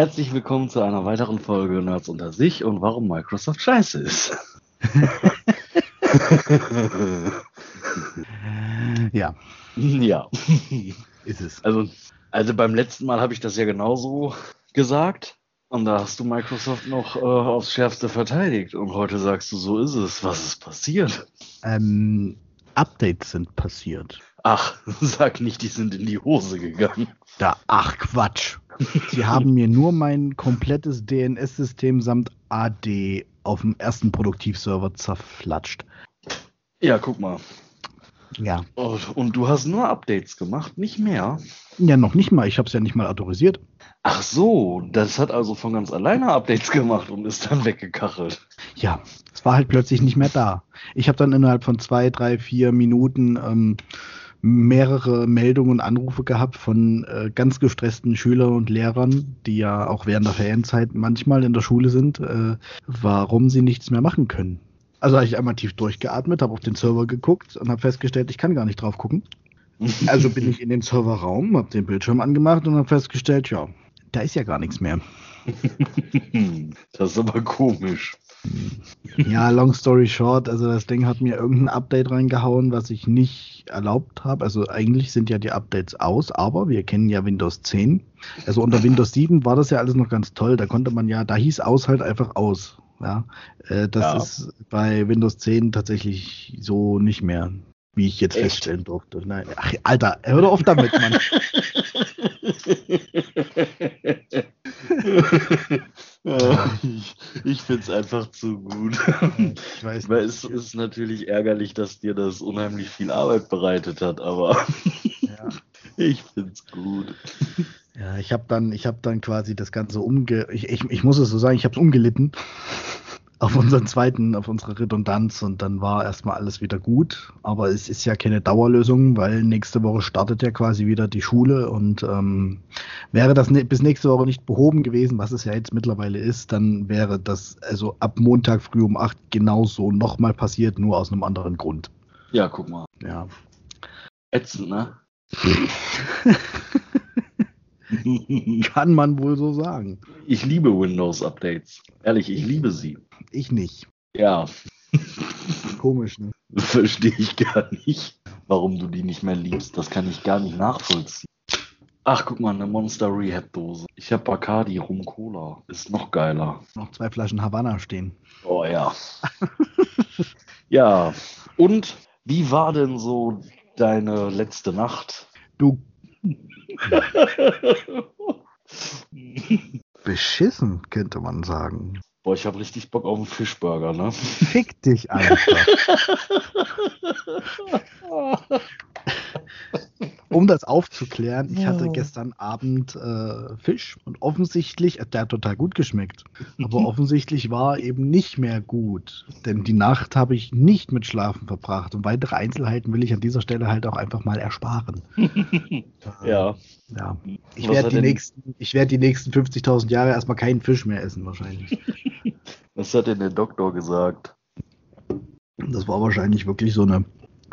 Herzlich willkommen zu einer weiteren Folge Nerds unter sich und warum Microsoft scheiße ist. Ja, ja. ist es. Also, also beim letzten Mal habe ich das ja genauso gesagt. Und da hast du Microsoft noch äh, aufs Schärfste verteidigt. Und heute sagst du, so ist es. Was ist passiert? Ähm, Updates sind passiert. Ach, sag nicht, die sind in die Hose gegangen. Da, ach Quatsch. Sie haben mir nur mein komplettes DNS-System samt AD auf dem ersten Produktivserver zerflatscht. Ja, guck mal. Ja. Und, und du hast nur Updates gemacht, nicht mehr. Ja, noch nicht mal. Ich habe es ja nicht mal autorisiert. Ach so, das hat also von ganz alleine Updates gemacht und ist dann weggekachelt. Ja, es war halt plötzlich nicht mehr da. Ich habe dann innerhalb von zwei, drei, vier Minuten ähm, mehrere Meldungen und Anrufe gehabt von äh, ganz gestressten Schülern und Lehrern, die ja auch während der Ferienzeit manchmal in der Schule sind, äh, warum sie nichts mehr machen können. Also habe ich einmal tief durchgeatmet, habe auf den Server geguckt und habe festgestellt, ich kann gar nicht drauf gucken. Also bin ich in den Serverraum, habe den Bildschirm angemacht und habe festgestellt, ja, da ist ja gar nichts mehr. das ist aber komisch. Ja, long story short, also das Ding hat mir irgendein Update reingehauen, was ich nicht erlaubt habe. Also eigentlich sind ja die Updates aus, aber wir kennen ja Windows 10. Also unter Windows 7 war das ja alles noch ganz toll. Da konnte man ja, da hieß aus halt einfach aus. Ja, äh, das Ja. ist bei Windows 10 tatsächlich so nicht mehr, wie ich jetzt Echt? feststellen durfte. Nein, ach, Alter, hör doch auf damit, Mann. Ich ich finde es einfach zu gut. Ich weiß Weil es ist natürlich ärgerlich, dass dir das unheimlich viel Arbeit bereitet hat, aber Ja. ich finde es gut. Ja, ich habe dann, ich habe dann quasi das Ganze umge, ich, ich, ich muss es so sagen, ich habe es umgelitten auf unseren zweiten, auf unsere Redundanz und dann war erstmal alles wieder gut. Aber es ist ja keine Dauerlösung, weil nächste Woche startet ja quasi wieder die Schule und ähm, wäre das ne, bis nächste Woche nicht behoben gewesen, was es ja jetzt mittlerweile ist, dann wäre das also ab Montag früh um 8 genauso nochmal passiert, nur aus einem anderen Grund. Ja, guck mal. Ja. Ätzend, ne? Kann man wohl so sagen. Ich liebe Windows-Updates. Ehrlich, ich liebe sie. Ich nicht. Ja, Komisch, ne? verstehe ich gar nicht, warum du die nicht mehr liebst. Das kann ich gar nicht nachvollziehen. Ach, guck mal, eine Monster Rehab Dose. Ich habe Bacardi Rum Cola. Ist noch geiler. Noch zwei Flaschen Havanna stehen. Oh ja. ja, und wie war denn so deine letzte Nacht? Du beschissen, könnte man sagen. Boah, ich habe richtig Bock auf einen Fischburger, ne? Fick dich einfach. um das aufzuklären, ich hatte gestern Abend äh, Fisch und offensichtlich, äh, der hat total gut geschmeckt, aber offensichtlich war er eben nicht mehr gut, denn die Nacht habe ich nicht mit Schlafen verbracht und weitere Einzelheiten will ich an dieser Stelle halt auch einfach mal ersparen. ja. Ja, ich werde die nächsten, ich werde die nächsten 50.000 Jahre erstmal keinen Fisch mehr essen wahrscheinlich. Was hat denn der Doktor gesagt? Das war wahrscheinlich wirklich so eine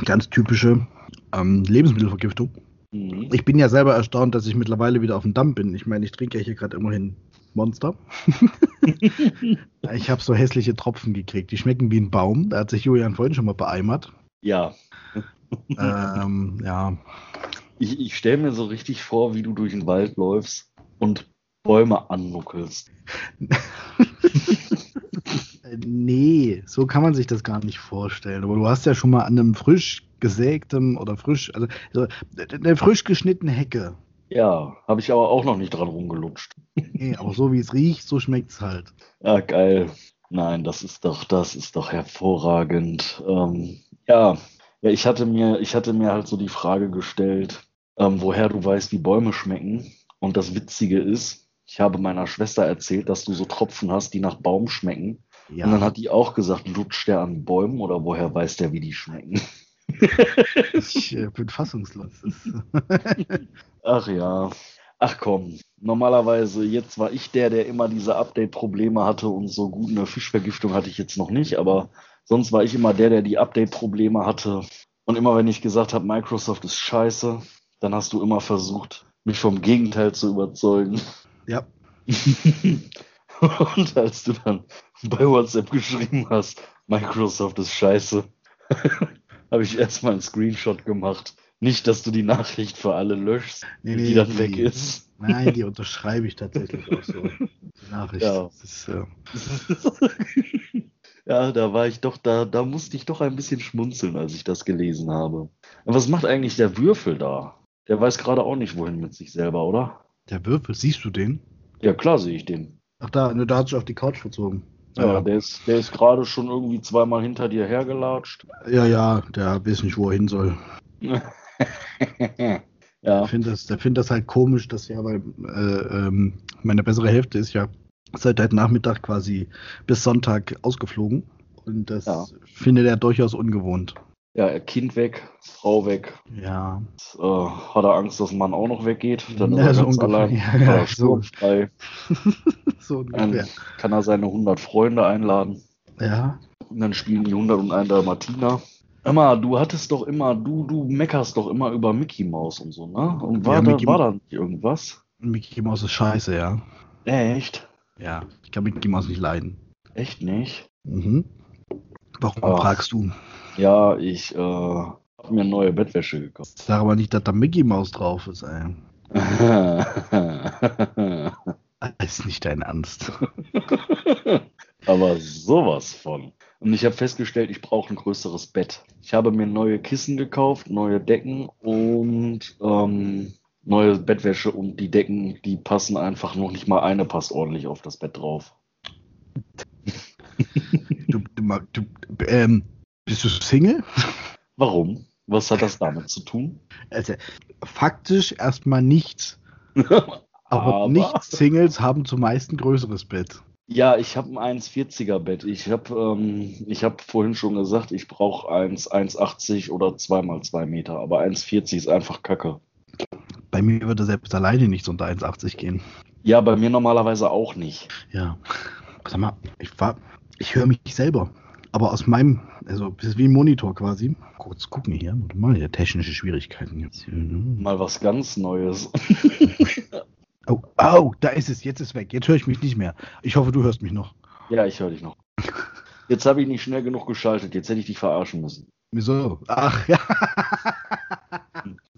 ganz typische ähm, Lebensmittelvergiftung. Mhm. Ich bin ja selber erstaunt, dass ich mittlerweile wieder auf dem Damm bin. Ich meine, ich trinke ja hier gerade immerhin Monster. ich habe so hässliche Tropfen gekriegt. Die schmecken wie ein Baum. Da hat sich Julian vorhin schon mal beeimert. Ja, ähm, ja, ich, ich stelle mir so richtig vor, wie du durch den Wald läufst und Bäume annuckelst. Äh, Nee, so kann man sich das gar nicht vorstellen. Aber du hast ja schon mal an einem frisch gesägtem oder frisch, also so, eine frisch geschnittene Hecke. Ja, habe ich aber auch noch nicht dran rumgelutscht. Nee, aber so wie es riecht, so schmeckt es halt. Ja, geil. Nein, das ist doch, das ist doch hervorragend. Ähm, ja, ja, ich hatte mir, ich hatte mir halt so die Frage gestellt, ähm, woher du weißt, wie Bäume schmecken. Und das Witzige ist, ich habe meiner Schwester erzählt, dass du so Tropfen hast, die nach Baum schmecken. Und dann Ja, hat die auch gesagt, lutscht der an Bäumen oder woher weiß der, wie die schmecken? ich äh, bin fassungslos. Ach ja. Ach komm, normalerweise, jetzt war ich der, der immer diese Update-Probleme hatte und so gut eine Fischvergiftung hatte ich jetzt noch nicht, aber sonst war ich immer der, der die Update-Probleme hatte. Und immer wenn ich gesagt habe, Microsoft ist scheiße, dann hast du immer versucht, mich vom Gegenteil zu überzeugen. Ja. Und als du dann bei WhatsApp geschrieben hast, Microsoft ist scheiße, habe ich erstmal einen Screenshot gemacht. Nicht, dass du die Nachricht für alle löschst, Nee, die nee, dann die- weg ist. Nein, die unterschreibe ich tatsächlich auch so. Die Nachricht. Ja. Das ist, äh, ja, da war ich doch, da, da musste ich doch ein bisschen schmunzeln, als ich das gelesen habe. Was macht eigentlich der Würfel da? Der weiß gerade auch nicht, wohin mit sich selber, oder? der Würfel, siehst du den? Ja, klar sehe ich den. Ach da, ne, da hat sich auf die Couch verzogen. Ja, der ist, der ist gerade schon irgendwie zweimal hinter dir hergelatscht. ja, ja, der weiß nicht, wo er hin soll. ja, Ich finde das, der findet das halt komisch, dass ja, weil äh, ähm, meine bessere Hälfte ist ja seit heute Nachmittag quasi bis Sonntag ausgeflogen. Und das Ja. findet er durchaus ungewohnt. ja, Kind weg, Frau weg. Ja. Jetzt, äh, hat er Angst, dass Mann auch noch weggeht. Dann ist Ja, er so ganz allein. Ja, ja, so. so Dann ungefähr. kann er seine 100 Freunde einladen. Ja. Und dann spielen die 101 Dalmatiner. Immer, du hattest doch immer, du, du meckerst doch immer über Mickey Mouse und so, ne? Und war, Ja, da, Mickey- war da nicht irgendwas? Mickey Mouse ist scheiße, ja. Echt? Ja. Ich kann Mickey Mouse nicht leiden. Echt nicht? Mhm. Warum Ach. fragst du? Ja, ich äh, habe mir neue Bettwäsche gekauft. Sag aber nicht, dass da Mickey Mouse drauf ist, ey. Das ist nicht dein Ernst. Aber sowas von. Und ich habe festgestellt, ich brauche ein größeres Bett. Ich habe mir neue Kissen gekauft, neue Decken und ähm, neue Bettwäsche und die Decken, die passen einfach noch nicht mal eine passt ordentlich auf das Bett drauf. Du, du, du ähm, bist du Single? Warum? Was hat das damit zu tun? Also, faktisch erstmal nichts. Aber, Aber- Nicht-Singles haben zumeist ein größeres Bett. Ja, ich habe ein 1,40er Bett. Ich habe ähm, ich hab vorhin schon gesagt, ich brauche eins 1,80 oder 2x2 Meter. Aber 1,40 ist einfach Kacke. Bei mir würde selbst alleine nichts unter 1,80 gehen. Ja, bei mir normalerweise auch nicht. Ja. Sag mal, ich war, ich höre mich selber. Aber aus meinem, also das ist wie ein Monitor quasi. Kurz gucken hier, warte mal, hier technische Schwierigkeiten jetzt. Ne? Mal was ganz Neues. Oh, oh, da ist es, jetzt ist weg. Jetzt höre ich mich nicht mehr. Ich hoffe, du hörst mich noch. Ja, ich höre dich noch. Jetzt habe ich nicht schnell genug geschaltet. Jetzt hätte ich dich verarschen müssen. Wieso? Ach ja.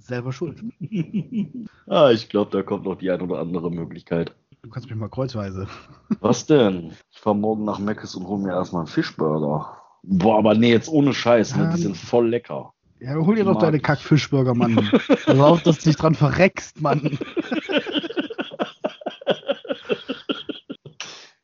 Selber schuld. ah, ich glaube, da kommt noch die ein oder andere Möglichkeit. Du kannst mich mal kreuzweise. Was denn? Ich fahre morgen nach Meckes und hole mir erstmal einen Fischburger. Boah, aber nee, jetzt ohne Scheiß, ne? Die sind voll lecker. Ja, hol dir doch Mag deine. Kackfischburger, Mann. Pass auf, dass du dich dran verreckst, Mann.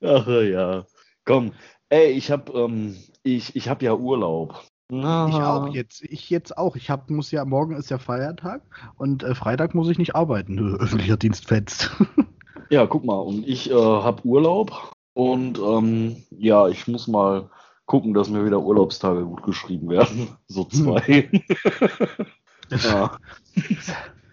Ach ja. Komm. Ey, ich hab, ähm, ich, ich hab ja Urlaub. Na, Ich auch jetzt. Ich jetzt auch. Ich hab, muss ja, morgen ist ja Feiertag und äh, Freitag muss ich nicht arbeiten. Öffentlicher Dienst fetzt. Ja, guck mal, und ich äh, hab Urlaub und ähm, ja, ich muss mal gucken, dass mir wieder Urlaubstage gut geschrieben werden. So zwei. ja.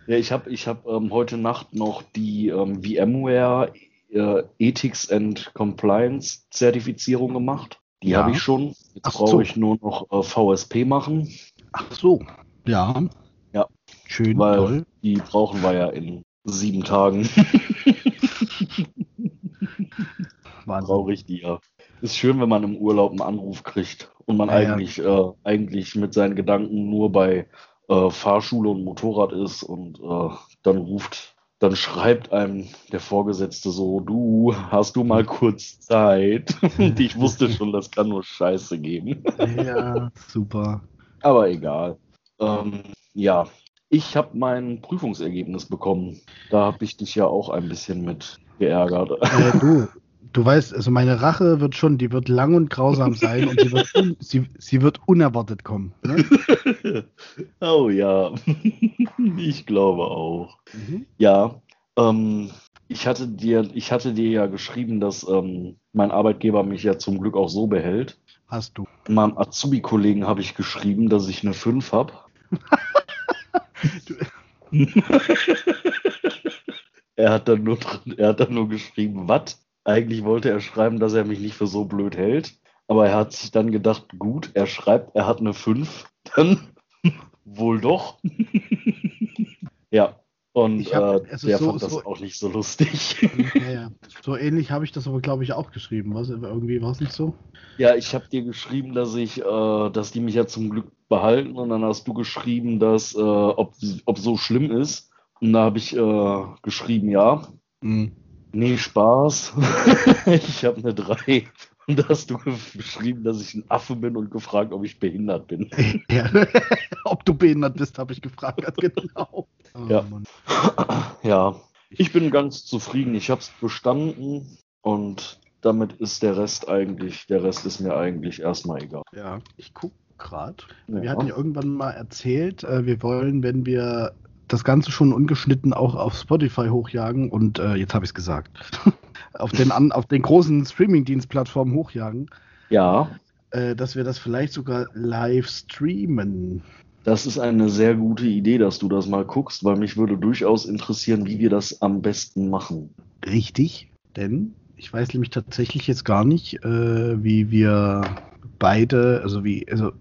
ja, ich habe ich hab, ähm, heute Nacht noch die ähm, VMware äh, Ethics and Compliance Zertifizierung gemacht. Die Ja. habe ich schon. Jetzt brauche so. ich nur noch äh, VSP machen. Ach so. Ja. Ja. Schön, Weil toll. die brauchen wir ja in sieben Tagen. Brauche ich die ja. Ist schön, wenn man im Urlaub einen Anruf kriegt und man Ja, ja. eigentlich, Äh, eigentlich mit seinen Gedanken nur bei äh, Fahrschule und Motorrad ist und äh, dann ruft, dann schreibt einem der Vorgesetzte so, du, hast du mal kurz Zeit? und ich wusste schon, das kann nur Scheiße geben. Ja, super. Aber egal. Ähm, ja, ich habe mein Prüfungsergebnis bekommen. Da habe ich dich ja auch ein bisschen mit geärgert. Äh, du, du weißt, also meine Rache wird schon, die wird lang und grausam sein und sie wird, un, sie, sie wird unerwartet kommen. Ne? oh ja, ich glaube auch. Ja, ähm, ich hatte dir, ich hatte dir ja geschrieben, dass ähm, mein Arbeitgeber mich ja zum Glück auch so behält. Hast du. Meinem Azubi-Kollegen habe ich geschrieben, dass ich eine 5 habe. er hat dann nur, drin- er hat dann nur geschrieben, was? Eigentlich wollte er schreiben, dass er mich nicht für so blöd hält. Aber er hat sich dann gedacht, gut, er schreibt, er hat eine 5. Dann wohl doch. ja, Und hab, äh, der so, fand das so, auch nicht so lustig. Ja, ja. So ähnlich habe ich das aber, glaube ich, auch geschrieben. Was, irgendwie war es nicht so? Ja, ich habe dir geschrieben, dass ich, äh, dass die mich ja zum Glück behalten und dann hast du geschrieben, dass, äh, ob, ob so schlimm ist. Und da habe ich äh, geschrieben, ja. Mhm. Nee, Spaß. ich habe eine 3. Und da hast du geschrieben, dass ich ein Affe bin und gefragt, ob ich behindert bin. Ja. ob du behindert bist, habe ich gefragt. Genau. Oh, ja. ja, ich bin ganz zufrieden. Ich habe es bestanden und damit ist der Rest eigentlich, der Rest ist mir eigentlich erstmal egal. Ja, ich gucke gerade. Ja. Wir hatten ja irgendwann mal erzählt, äh, wir wollen, wenn wir das Ganze schon ungeschnitten auch auf Spotify hochjagen und äh, jetzt habe ich es gesagt. auf, den an, auf den großen Streaming-Dienstplattformen hochjagen. Ja. Äh, dass wir das vielleicht sogar live streamen. Das ist eine sehr gute Idee, dass du das mal guckst, weil mich würde durchaus interessieren, wie wir das am besten machen. Richtig, denn ich weiß nämlich tatsächlich jetzt gar nicht, äh, wie wir beide, also wie, also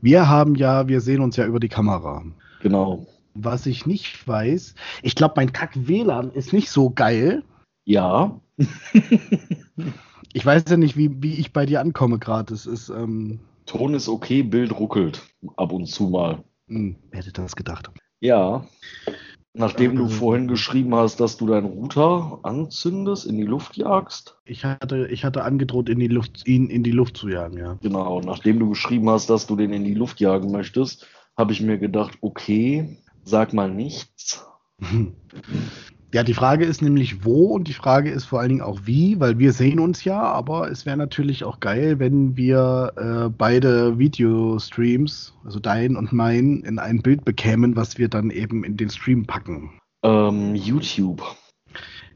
wir haben ja, wir sehen uns ja über die Kamera. Genau. Was ich nicht weiß, ich glaube, mein Kack-WLAN ist nicht so geil. Ja. ich weiß ja nicht, wie, wie ich bei dir ankomme gerade. Es ist. Ähm, Ton ist okay, Bild ruckelt ab und zu mal. Hm, wer hätte das gedacht? Ja. Nachdem du vorhin geschrieben hast, dass du deinen Router anzündest, in die Luft jagst. Ich hatte, ich hatte angedroht, in die Luft, ihn in die Luft zu jagen, ja. Genau, nachdem du geschrieben hast, dass du den in die Luft jagen möchtest, habe ich mir gedacht, okay, sag mal nichts. Ja, die Frage ist nämlich wo und die Frage ist vor allen Dingen auch wie, weil wir sehen uns ja, aber es wäre natürlich auch geil, wenn wir äh, beide Videostreams, also dein und mein, in ein Bild bekämen, was wir dann eben in den Stream packen. Ähm, YouTube.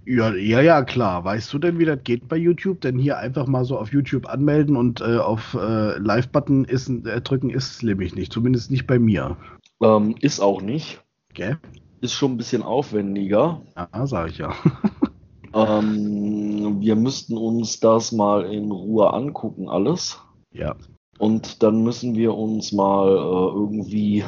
Ja, ja, ja, klar. Weißt du denn, wie das geht bei YouTube? Denn hier einfach mal so auf YouTube anmelden und äh, auf äh, Live-Button äh, drücken ist nämlich nicht. Zumindest nicht bei mir. Ähm, ist auch nicht. Okay ist schon ein bisschen aufwendiger. Ja, sage ich ja. ähm, wir müssten uns das mal in Ruhe angucken, alles. Ja. Und dann müssen wir uns mal äh, irgendwie,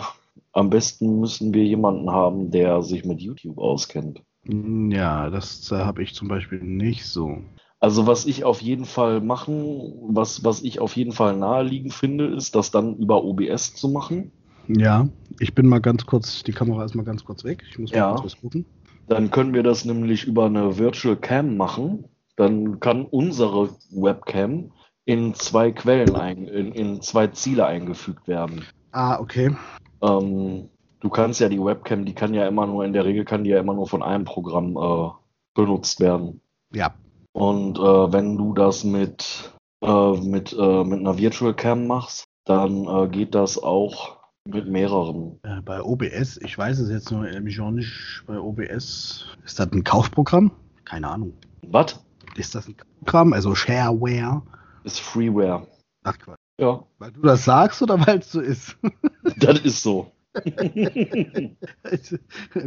am besten müssen wir jemanden haben, der sich mit YouTube auskennt. Ja, das äh, habe ich zum Beispiel nicht so. Also was ich auf jeden Fall machen, was, was ich auf jeden Fall naheliegend finde, ist, das dann über OBS zu machen. Ja, ich bin mal ganz kurz, die Kamera ist mal ganz kurz weg. Ich muss mal ja. kurz was gucken. Dann können wir das nämlich über eine Virtual Cam machen. Dann kann unsere Webcam in zwei Quellen, ein, in, in zwei Ziele eingefügt werden. Ah, okay. Ähm, du kannst ja die Webcam, die kann ja immer nur, in der Regel kann die ja immer nur von einem Programm äh, benutzt werden. Ja. Und äh, wenn du das mit, äh, mit, äh, mit einer Virtual Cam machst, dann äh, geht das auch mit mehreren. Äh, bei OBS, ich weiß es jetzt nur nämlich auch nicht, bei OBS, ist das ein Kaufprogramm? Keine Ahnung. Was? Ist das ein Programm, also Shareware? Ist Freeware. Ach Quatsch. Ja. Weil du das sagst oder weil es so ist? das ist so.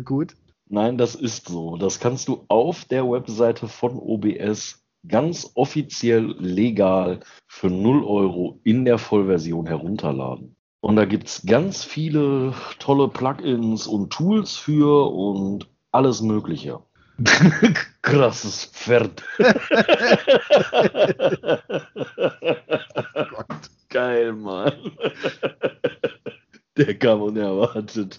Gut. Nein, das ist so. Das kannst du auf der Webseite von OBS ganz offiziell legal für 0 Euro in der Vollversion herunterladen. Und da gibt es ganz viele tolle Plugins und Tools für und alles Mögliche. Krasses Pferd. Geil, Mann. Der kam unerwartet.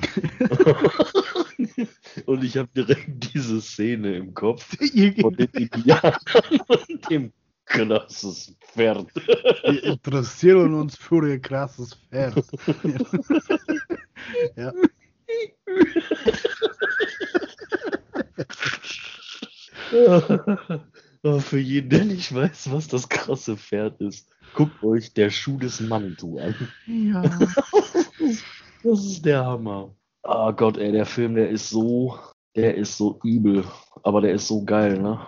und ich habe direkt diese Szene im Kopf von den Indianern und dem krasses Pferd. Wir interessieren uns für ihr krasses Pferd. ja. Oh, für jeden, der nicht weiß, was das krasse Pferd ist, guckt euch der Schuh des Manitou an. Ja. das ist der Hammer. Oh Gott, ey, der Film, der ist so, der ist so übel, aber der ist so geil, ne?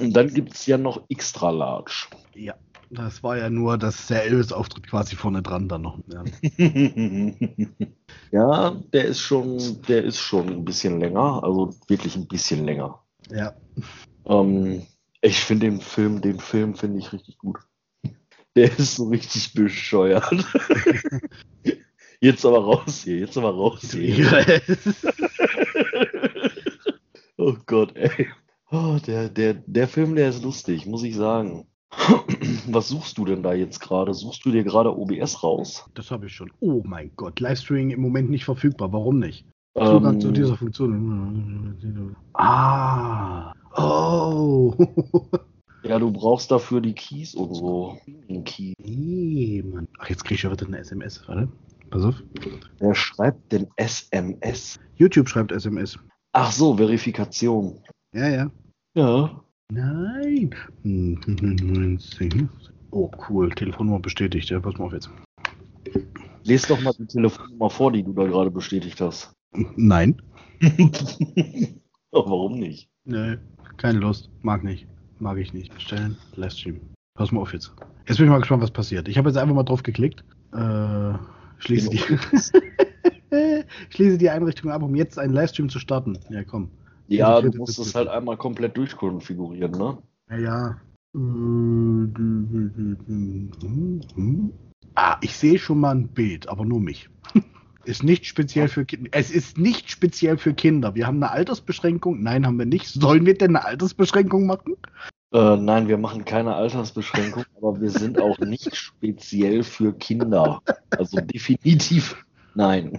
Und dann gibt es ja noch Extra Large. Ja, das war ja nur das der Elvis-Auftritt quasi vorne dran dann noch. Ja. ja, der ist schon, der ist schon ein bisschen länger, also wirklich ein bisschen länger. Ja. Ähm, ich finde den Film, den Film finde ich richtig gut. Der ist so richtig bescheuert. Jetzt aber raus hier, jetzt aber raus hier. oh Gott, ey. Oh, der, der, der Film, der ist lustig, muss ich sagen. Was suchst du denn da jetzt gerade? Suchst du dir gerade OBS raus? Das habe ich schon. Oh mein Gott, Livestreaming im Moment nicht verfügbar. Warum nicht? Zugang Ähm, zu dieser Funktion. Ah. Oh. Ja, du brauchst dafür die Keys und so. Key. nee, Mann. Ach, jetzt kriege ich schon wieder eine SMS. Warte. Pass auf. Wer schreibt denn SMS? YouTube schreibt SMS. Ach so, Verifikation. Ja, ja. Ja. Nein. Hm, Oh, cool. Telefonnummer bestätigt. Ja, pass mal auf jetzt. Lies doch mal die Telefonnummer vor, die du da gerade bestätigt hast. Nein. Oh, Warum nicht? Nee, keine Lust. Mag nicht. Mag ich nicht. Stellen, Livestream. Pass mal auf jetzt. Jetzt bin ich mal gespannt, was passiert. Ich habe jetzt einfach mal drauf geklickt. Äh, schließe die, schließe die Einrichtung ab, um jetzt einen Livestream zu starten. Ja, komm. Ja, du musst es halt einmal komplett durchkonfigurieren, ne? Ja, ja. Ah, ich sehe schon mal ein Bild, aber nur mich. Ist nicht speziell für Kinder. Es ist nicht speziell für Kinder. Wir haben eine Altersbeschränkung. Nein, haben wir nicht. Sollen wir denn eine Altersbeschränkung machen? Äh, nein, wir machen keine Altersbeschränkung, aber wir sind auch nicht speziell für Kinder. Also definitiv nein.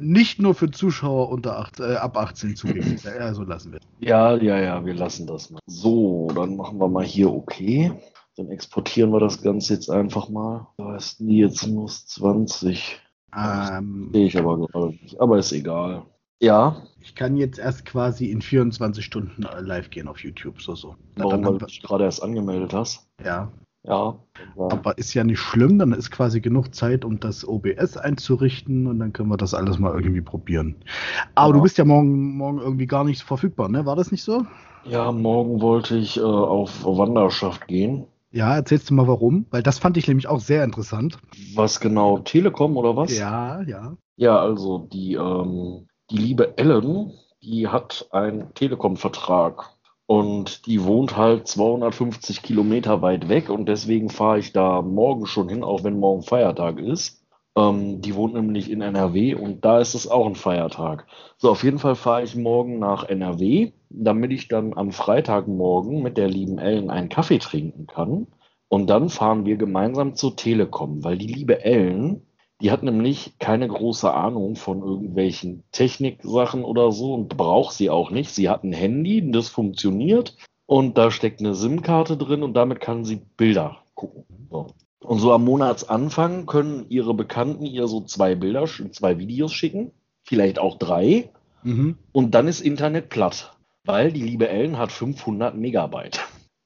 Nicht nur für Zuschauer unter 8, äh, ab 18 zugänglich. Ja, so lassen wir. Ja, ja, ja, wir lassen das mal. So, dann machen wir mal hier okay. Dann exportieren wir das Ganze jetzt einfach mal. Da ist nie jetzt muss 20. Ähm, Sehe ich aber gerade nicht. Aber ist egal. Ja, ich kann jetzt erst quasi in 24 Stunden äh, live gehen auf YouTube. So, so. Warum, weil du dich gerade erst angemeldet hast. ja, Ja. aber ist ja nicht schlimm. Dann ist quasi genug Zeit, um das OBS einzurichten und dann können wir das alles mal irgendwie probieren. Aber Ja. du bist ja morgen, morgen irgendwie gar nicht verfügbar, ne? War das nicht so? Ja, morgen wollte ich äh, auf Wanderschaft gehen. Ja, erzählst du mal warum? Weil das fand ich nämlich auch sehr interessant. Was genau? Telekom oder was? Ja, ja. Ja, also die, ähm, die liebe Ellen, die hat einen Telekom-Vertrag und die wohnt halt 250 Kilometer weit weg und deswegen fahre ich da morgen schon hin, auch wenn morgen Feiertag ist. Ähm, die wohnt nämlich in NRW und da ist es auch ein Feiertag. So, auf jeden Fall fahre ich morgen nach NRW, damit ich dann am Freitagmorgen mit der lieben Ellen einen Kaffee trinken kann. Und dann fahren wir gemeinsam zur Telekom, weil die liebe Ellen, die hat nämlich keine große Ahnung von irgendwelchen Techniksachen oder so und braucht sie auch nicht. Sie hat ein Handy, das funktioniert und da steckt eine SIM-Karte drin und damit kann sie Bilder gucken. So. Und so am Monatsanfang können ihre Bekannten ihr so zwei Bilder, zwei Videos schicken, vielleicht auch drei. Mhm. Und dann ist Internet platt, weil die liebe Ellen hat 500 Megabyte.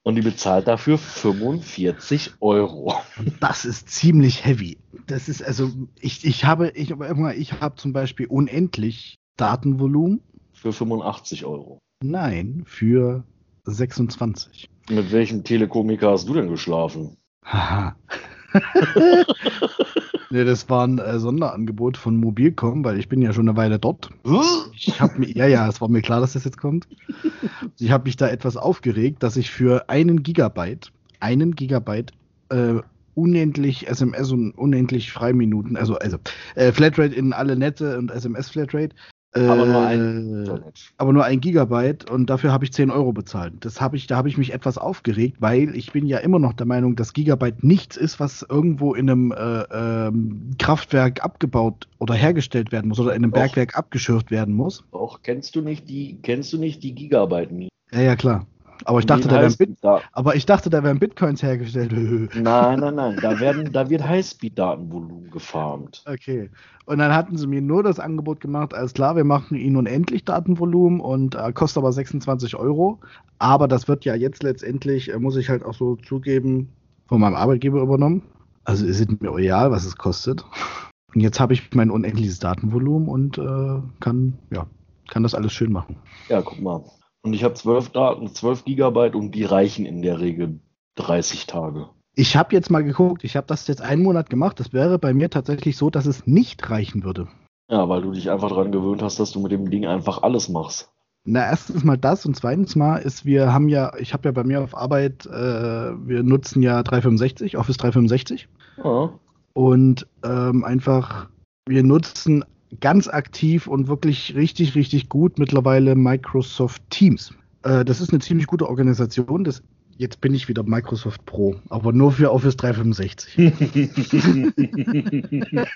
Und die bezahlt dafür 45 Euro. Das ist ziemlich heavy. Das ist also, ich, ich habe, ich, ich habe zum Beispiel unendlich Datenvolumen. Für 85 Euro. Nein, für 26. Mit welchem Telekomiker hast du denn geschlafen? Haha. nee, das war ein äh, Sonderangebot von Mobilcom, weil ich bin ja schon eine Weile dort. Ich habe mir, ja, ja, es war mir klar, dass das jetzt kommt. Ich habe mich da etwas aufgeregt, dass ich für einen Gigabyte, einen Gigabyte, äh, unendlich SMS und unendlich Freiminuten, also, also äh, Flatrate in alle Netze und SMS Flatrate. Äh, Aber nur ein Internet. aber nur ein Gigabyte und dafür habe ich 10 Euro bezahlt. Das habe ich, da habe ich mich etwas aufgeregt, weil ich bin ja immer noch der Meinung, dass Gigabyte nichts ist, was irgendwo in einem äh, ähm, Kraftwerk abgebaut oder hergestellt werden muss oder in einem Doch. Bergwerk abgeschürft werden muss. Doch, kennst du nicht die, kennst du nicht die Gigabyte nie? Ja, ja, klar. Aber ich dachte, da Bit da, aber ich dachte, da wären Bitcoins hergestellt. Nein, nein, nein. Da, werden, da wird Highspeed-Datenvolumen gefarmt. Okay. Und dann hatten sie mir nur das Angebot gemacht, alles klar, wir machen ihnen unendlich Datenvolumen und äh, kostet aber 26 Euro. Aber das wird ja jetzt letztendlich, äh, muss ich halt auch so zugeben, von meinem Arbeitgeber übernommen. Also ist es mir egal, was es kostet. Und jetzt habe ich mein unendliches Datenvolumen und äh, kann, ja, kann das alles schön machen. Ja, guck mal. Und ich habe 12 Daten, 12 Gigabyte und die reichen in der Regel 30 Tage. Ich habe jetzt mal geguckt, ich habe das jetzt einen Monat gemacht. Das wäre bei mir tatsächlich so, dass es nicht reichen würde. Ja, weil du dich einfach daran gewöhnt hast, dass du mit dem Ding einfach alles machst. Na, erstens mal das und zweitens mal ist, wir haben ja, ich habe ja bei mir auf Arbeit, äh, wir nutzen ja 365, Office 365 Ja. und ähm, einfach, wir nutzen ganz aktiv und wirklich richtig, richtig gut mittlerweile Microsoft Teams. Äh, das ist eine ziemlich gute Organisation. Das, jetzt bin ich wieder Microsoft Pro, aber nur für Office 365.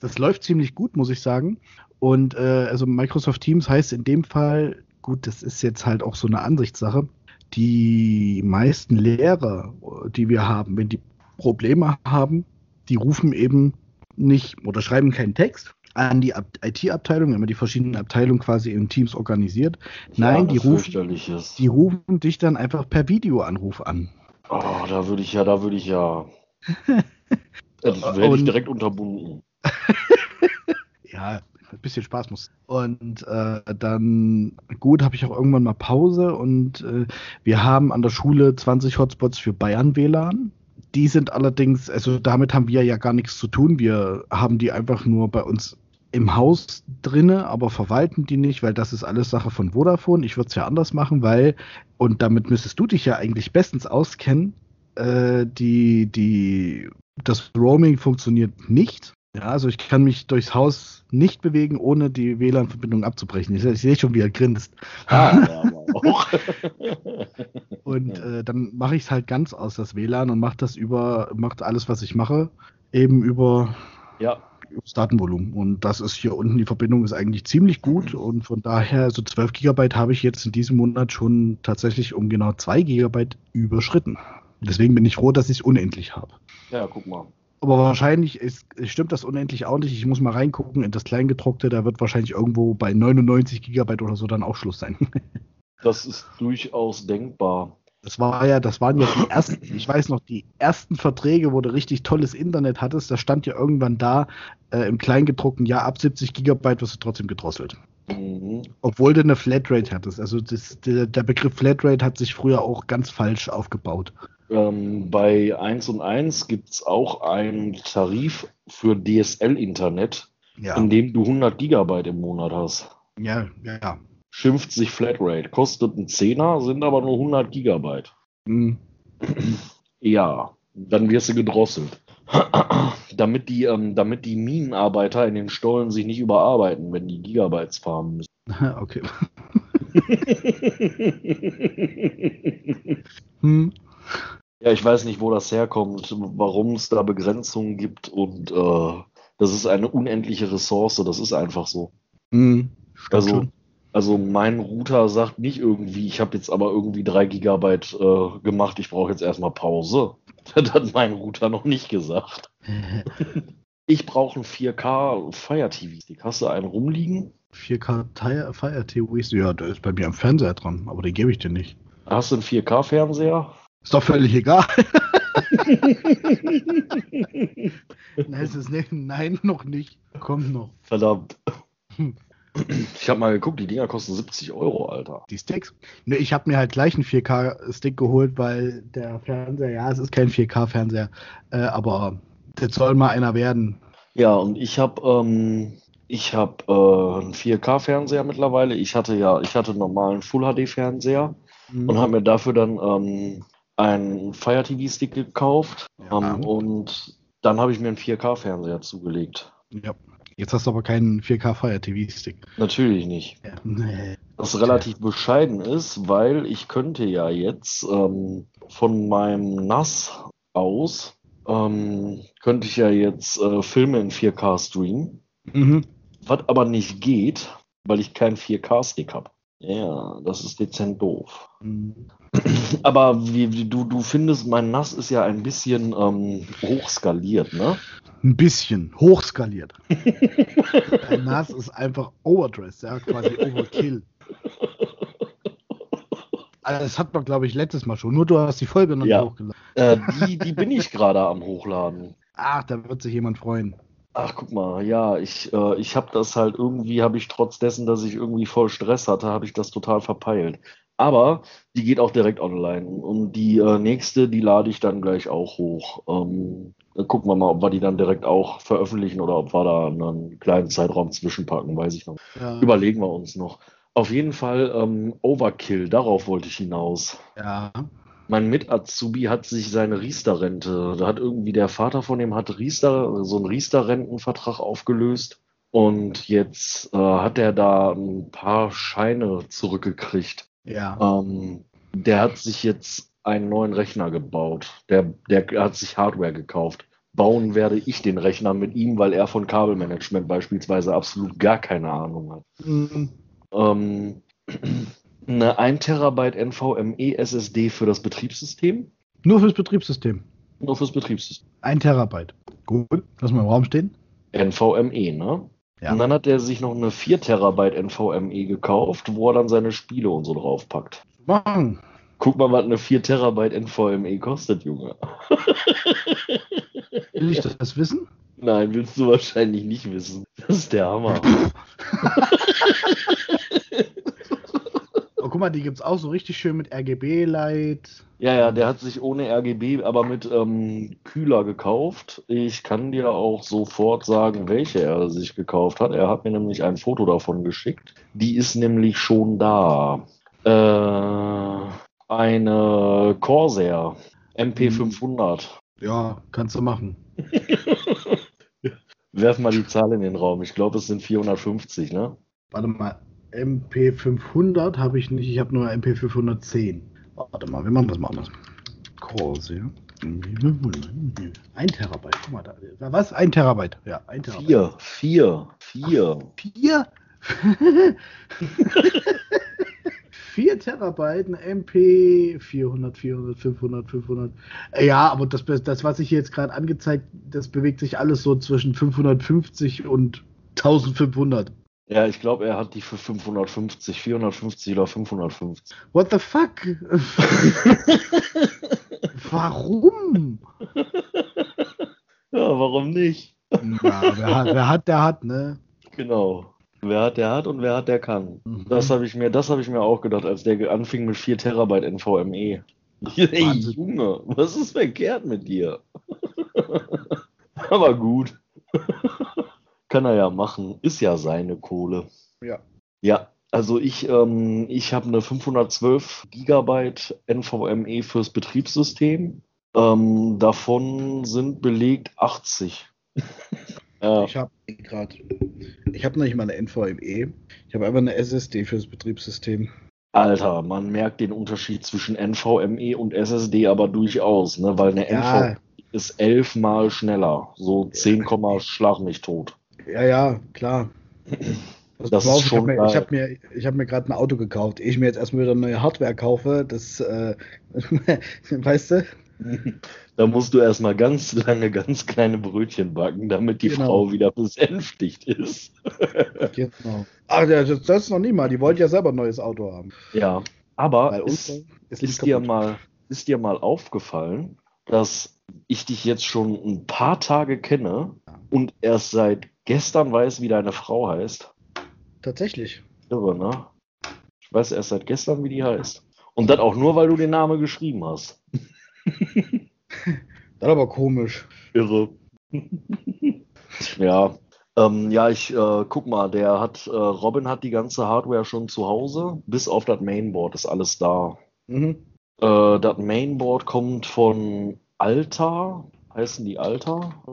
das läuft ziemlich gut, muss ich sagen. Und äh, also Microsoft Teams heißt in dem Fall, gut, das ist jetzt halt auch so eine Ansichtssache. Die meisten Lehrer, die wir haben, wenn die Probleme haben, die rufen eben nicht oder schreiben keinen Text an die IT-Abteilung, immer die verschiedenen Abteilungen quasi in Teams organisiert. Ja, Nein, die rufen, die rufen dich dann einfach per Videoanruf an. Oh, da würde ich ja, da würde ich ja. das werde ich direkt unterbunden. ja, ein bisschen Spaß muss. Und äh, dann, gut, habe ich auch irgendwann mal Pause und äh, wir haben an der Schule 20 Hotspots für Bayern WLAN. Die sind allerdings, also damit haben wir ja gar nichts zu tun. Wir haben die einfach nur bei uns im Haus drinne, aber verwalten die nicht, weil das ist alles Sache von Vodafone. Ich würde es ja anders machen, weil, und damit müsstest du dich ja eigentlich bestens auskennen, äh, die, die, das Roaming funktioniert nicht. Ja, also ich kann mich durchs Haus nicht bewegen, ohne die WLAN-Verbindung abzubrechen. Ich, ich sehe schon, wie er grinst. Ah, ja, aber auch. und äh, dann mache ich es halt ganz aus das WLAN und mache das über, macht alles, was ich mache, eben über ja. Das Datenvolumen. Und das ist hier unten, die Verbindung ist eigentlich ziemlich gut und von daher, so 12 Gigabyte habe ich jetzt in diesem Monat schon tatsächlich um genau 2 Gigabyte überschritten. Deswegen bin ich froh, dass ich es unendlich habe. Ja, guck mal. Aber wahrscheinlich ist, stimmt das unendlich auch nicht. Ich muss mal reingucken in das Kleingedruckte. Da wird wahrscheinlich irgendwo bei 99 Gigabyte oder so dann auch Schluss sein. das ist durchaus denkbar. Das war ja, das waren ja die ersten, ich weiß noch, die ersten Verträge, wo du richtig tolles Internet hattest. Da stand ja irgendwann da äh, im Kleingedruckten, ja, ab 70 Gigabyte wirst du trotzdem gedrosselt. Mhm. Obwohl du eine Flatrate hattest. Also das, der, der Begriff Flatrate hat sich früher auch ganz falsch aufgebaut. Ähm, bei 1 und 1 gibt es auch einen Tarif für DSL-Internet, ja. in dem du 100 Gigabyte im Monat hast. Ja, ja, ja. Schimpft sich Flatrate, kostet einen Zehner, sind aber nur 100 Gigabyte. Mhm. Ja, dann wirst du gedrosselt. damit, die, ähm, damit die Minenarbeiter in den Stollen sich nicht überarbeiten, wenn die Gigabytes farmen müssen. Okay. hm. Ja, ich weiß nicht, wo das herkommt, warum es da Begrenzungen gibt und äh, das ist eine unendliche Ressource, das ist einfach so. Mhm, also, also mein Router sagt nicht irgendwie, ich habe jetzt aber irgendwie drei Gigabyte äh, gemacht, ich brauche jetzt erstmal Pause. Das hat mein Router noch nicht gesagt. ich brauche einen 4K Fire TV Stick. Hast du einen rumliegen? 4K Fire TV Stick? Ja, der ist bei mir am Fernseher dran, aber den gebe ich dir nicht. Hast du einen 4K Fernseher? Ist doch völlig egal. nein, ist nicht, nein, noch nicht. Kommt noch. Verdammt. Ich habe mal geguckt, die Dinger kosten 70 Euro, Alter. Die Sticks? Ne, ich habe mir halt gleich einen 4K-Stick geholt, weil der Fernseher, ja, es ist kein 4K-Fernseher, äh, aber das soll mal einer werden. Ja, und ich habe ähm, ich habe äh, einen 4K-Fernseher mittlerweile. Ich hatte ja, ich hatte einen normalen Full-HD-Fernseher mhm. und habe mir dafür dann ähm, einen Fire TV Stick gekauft ja. ähm, und dann habe ich mir einen 4K-Fernseher zugelegt. Ja. Jetzt hast du aber keinen 4K Fire TV Stick. Natürlich nicht. Ja. Nee. Was relativ bescheiden ist, weil ich könnte ja jetzt ähm, von meinem NAS aus ähm, könnte ich ja jetzt äh, Filme in 4K streamen. Mhm. Was aber nicht geht, weil ich keinen 4K-Stick habe. Ja, das ist dezent doof. Mhm. Aber wie, wie, du, du findest, mein NAS ist ja ein bisschen ähm, hochskaliert, ne? Ein bisschen hochskaliert. Dein NAS ist einfach overdressed, ja, quasi Overkill. Also das hat man, glaube ich, letztes Mal schon. Nur du hast die Folge noch ja. nicht hochgeladen. Äh, die, die bin ich gerade am Hochladen. Ach, da wird sich jemand freuen. Ach, guck mal, ja, ich, äh, ich habe das halt irgendwie, habe ich trotz dessen, dass ich irgendwie voll Stress hatte, habe ich das total verpeilt. Aber die geht auch direkt online. Und die äh, nächste, die lade ich dann gleich auch hoch. Ähm, dann gucken wir mal, ob wir die dann direkt auch veröffentlichen oder ob wir da einen kleinen Zeitraum zwischenpacken, weiß ich noch. Ja. Überlegen wir uns noch. Auf jeden Fall ähm, Overkill, darauf wollte ich hinaus. Ja. Mein Mit-Azubi hat sich seine Riester-Rente, da hat irgendwie der Vater von ihm hat Riester, so einen Riester-Rentenvertrag aufgelöst. Und jetzt äh, hat er da ein paar Scheine zurückgekriegt. Ja. Ähm, der hat sich jetzt einen neuen Rechner gebaut. Der, der hat sich Hardware gekauft. Bauen werde ich den Rechner mit ihm, weil er von Kabelmanagement beispielsweise absolut gar keine Ahnung hat. Mhm. Ähm, eine 1 Terabyte NVMe SSD für das Betriebssystem. Nur fürs Betriebssystem. Nur fürs Betriebssystem. Ein Terabyte. Gut, lass mal im Raum stehen. NVMe, ne? Ja. Und dann hat er sich noch eine 4 Terabyte NVMe gekauft, wo er dann seine Spiele und so draufpackt. Mann. Guck mal, was eine 4 Terabyte NVMe kostet, Junge. Will ich das wissen? Nein, willst du wahrscheinlich nicht wissen. Das ist der Hammer. Guck mal, die gibt's auch so richtig schön mit RGB-Light. Ja, ja, der hat sich ohne RGB, aber mit ähm, Kühler gekauft. Ich kann dir auch sofort sagen, welche er sich gekauft hat. Er hat mir nämlich ein Foto davon geschickt. Die ist nämlich schon da. Äh, eine Corsair MP500. Ja, kannst du machen. Werf mal die Zahl in den Raum. Ich glaube, es sind 450, ne? Warte mal, MP500 habe ich nicht, ich habe nur MP510. Warte mal, wir machen das mal anders. Corsair. Ein Terabyte, guck mal da. Was? Ein Terabyte. Ja, ein Terabyte. Vier, vier, vier. Vier? Vier Terabyte, ein MP 400, 400, 500, 500. Ja, aber das, das was ich hier jetzt gerade angezeigt, das bewegt sich alles so zwischen 550 und 1500. Ja, ich glaube, er hat die für 550, 450 oder 550. What the fuck? Warum? Ja, warum nicht? Ja, wer hat, wer hat, der hat, ne? Genau. Wer hat, der hat und wer hat, der kann. Mhm. Das habe ich mir, das habe ich mir auch gedacht, als der anfing mit 4 Terabyte NVMe. Hey, Wahnsinn. Junge, was ist verkehrt mit dir? Aber gut. Kann er ja machen. Ist ja seine Kohle. Ja. Ja, also ich, ähm, ich habe eine 512 Gigabyte NVMe fürs Betriebssystem. Ähm, davon sind belegt 80. ja, Ich habe gerade, ich habe nicht mal eine NVMe. Ich habe einfach eine SSD fürs Betriebssystem. Alter, man merkt den Unterschied zwischen NVMe und SSD aber durchaus, ne? Weil eine Ja. NVMe ist elfmal schneller. So 10, Komma schlag mich tot. Ja, ja, klar. Pass Das ist auf, ich habe mir, ich hab mir, ich hab mir gerade ein Auto gekauft. Ehe ich mir jetzt erstmal wieder neue Hardware kaufe, das, äh, weißt du? Da musst du erstmal ganz lange ganz kleine Brötchen backen, damit die Genau. Frau wieder besänftigt ist. Genau. Ach, das, das ist noch nie mal. Die wollten ja selber ein neues Auto haben. Ja, aber ist, ist, ist, dir mal, ist dir mal aufgefallen, dass ich dich jetzt schon ein paar Tage kenne und erst seit gestern weiß, wie deine Frau heißt? Tatsächlich. Irre, ne? Ich weiß erst seit gestern, wie die heißt. Und das auch nur, weil du den Namen geschrieben hast. Das ist aber komisch. Irre. ja. Ähm, ja, ich äh, guck mal, der hat, äh, Robin hat die ganze Hardware schon zu Hause, bis auf das Mainboard ist alles da. Mhm. Äh, das Mainboard kommt von Alta, heißen die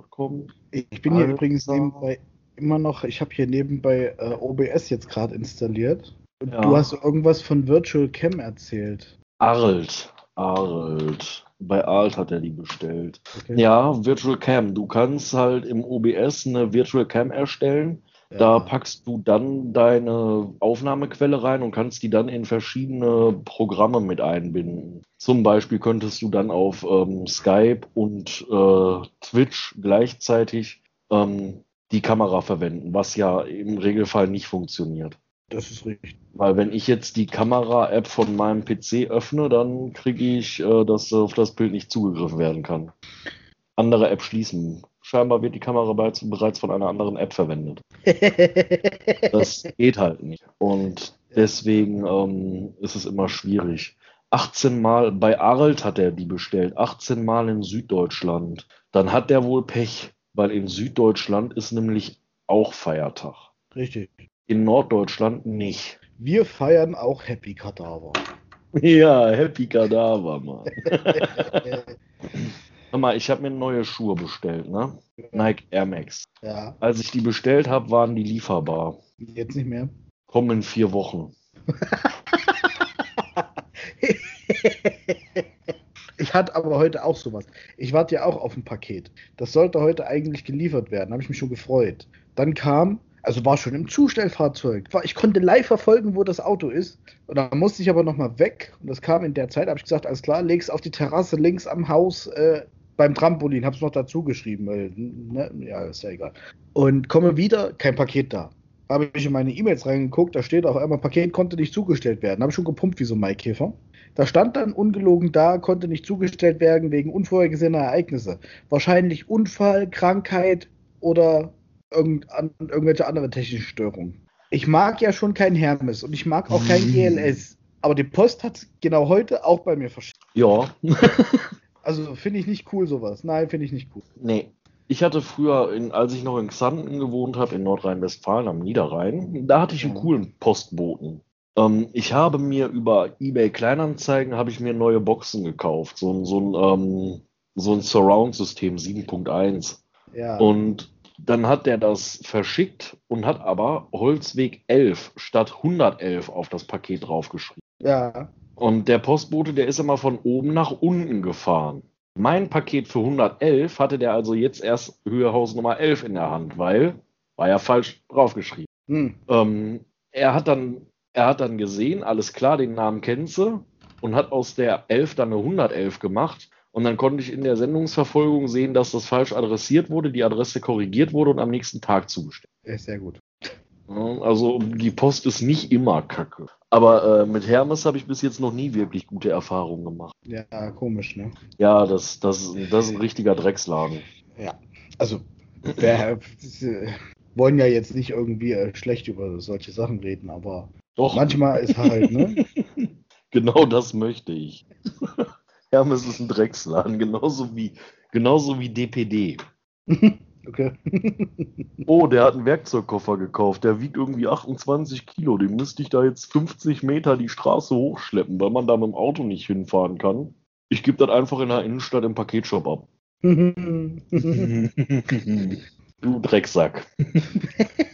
kommt. Ich bin hier Alter. übrigens nebenbei immer noch, ich habe hier nebenbei äh, OBS jetzt gerade installiert. Und Ja. du hast irgendwas von Virtual Cam erzählt. Arlt. Arlt. Bei Alt hat er die bestellt. Okay. Ja, Virtual Cam. Du kannst halt im OBS eine Virtual Cam erstellen. Da packst du dann deine Aufnahmequelle rein und kannst die dann in verschiedene Programme mit einbinden. Zum Beispiel könntest du dann auf ähm, Skype und äh, Twitch gleichzeitig ähm, die Kamera verwenden, was ja im Regelfall nicht funktioniert. Das ist richtig. Weil wenn ich jetzt die Kamera-App von meinem PC öffne, dann kriege ich, äh, dass auf das Bild nicht zugegriffen werden kann. Andere App schließen. Scheinbar wird die Kamera bereits, von einer anderen App verwendet. Das geht halt nicht. Und deswegen ähm, ist es immer schwierig. 18 Mal, bei Arlt hat er die bestellt, 18 Mal in Süddeutschland. Dann hat der wohl Pech, weil in Süddeutschland ist nämlich auch Feiertag. richtig. In Norddeutschland nicht. Wir feiern auch Happy Kadaver. Ja, Happy Kadaver, Mann. Mal, ich habe mir neue Schuhe bestellt, ne? Nike Air Max. Ja, Als ich die bestellt habe, waren die lieferbar. jetzt nicht mehr. Kommen in vier Wochen. Ich hatte aber heute auch sowas. Ich warte ja auch auf ein Paket. Das sollte heute eigentlich geliefert werden. Habe ich mich schon gefreut. Dann kam, also war schon im Zustellfahrzeug. Ich konnte live verfolgen, wo das Auto ist. Und dann musste ich aber nochmal weg. Und das kam in der Zeit, habe ich gesagt, alles klar, leg's auf die Terrasse links am Haus äh, beim Trampolin. Habe es noch dazu geschrieben, weil, ne, ja, ist ja egal. Und komme wieder, kein Paket da. Habe ich in meine E-Mails reingeguckt, da steht auf einmal, Paket konnte nicht zugestellt werden. Habe ich schon gepumpt wie so ein Maikäfer. Da stand dann ungelogen da, konnte nicht zugestellt werden wegen unvorhergesehener Ereignisse. Wahrscheinlich Unfall, Krankheit oder irgend, an, irgendwelche andere technische Störungen. Ich mag ja schon kein Hermes und ich mag auch kein Mhm. GLS. Aber die Post hat genau heute auch bei mir verschickt. Ja. Also finde ich nicht cool sowas. Nein, finde ich nicht cool. nee. Ich hatte früher, in, als ich noch in Xanten gewohnt habe, in Nordrhein-Westfalen am Niederrhein, da hatte ich einen coolen Postboten. Ähm, ich habe mir über eBay Kleinanzeigen habe ich mir neue Boxen gekauft. So ein, so ein, ähm, so ein Surround-System 7.1. Ja. Und dann hat der das verschickt und hat aber Holzweg 11 statt 111 auf das Paket draufgeschrieben. ja. Und der Postbote, der ist immer von oben nach unten gefahren. Mein Paket für 111 hatte der also jetzt erst Höhehaus Nummer 11 in der Hand, weil war ja falsch draufgeschrieben. Hm. Ähm, er hat dann, er hat dann gesehen, alles klar, den Namen kennst du, und hat aus der 11 dann eine 111 gemacht. Und dann konnte ich in der Sendungsverfolgung sehen, dass das falsch adressiert wurde, die Adresse korrigiert wurde und am nächsten Tag zugestellt. Sehr gut. Ja, Also die Post ist nicht immer kacke. Aber äh, mit Hermes habe ich bis jetzt noch nie wirklich gute Erfahrungen gemacht. Ja, komisch, ne? Ja, das, das, das ist ein richtiger Drecksladen. Ja. Also, wir wollen ja jetzt nicht irgendwie äh, schlecht über solche Sachen reden, aber Doch, manchmal ist halt, ne? genau das möchte ich. Hermes ist ein Drecksladen, genauso wie, genauso wie DPD. Okay. Oh, der hat einen Werkzeugkoffer gekauft, der wiegt irgendwie 28 Kilo. Den müsste ich da jetzt 50 Meter die Straße hochschleppen, weil man da mit dem Auto nicht hinfahren kann. Ich gebe das einfach in der Innenstadt im Paketshop ab. Du Drecksack.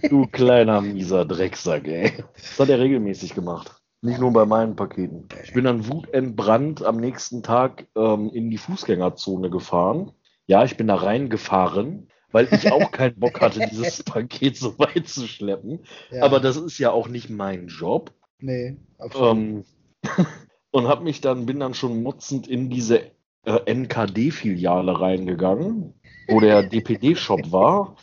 du kleiner mieser Drecksack, ey. Das hat er regelmäßig gemacht. Nicht nur bei meinen Paketen. Ich bin dann wutentbrannt am nächsten Tag ähm, in die Fußgängerzone gefahren. Ja, ich bin da reingefahren, weil ich auch keinen Bock hatte, dieses Paket so weit zu schleppen. ja. Aber das ist ja auch nicht mein Job. Nee, absolut. Ähm, und hab mich dann, bin dann schon motzend in diese äh, NKD-Filiale reingegangen, wo der DPD-Shop war.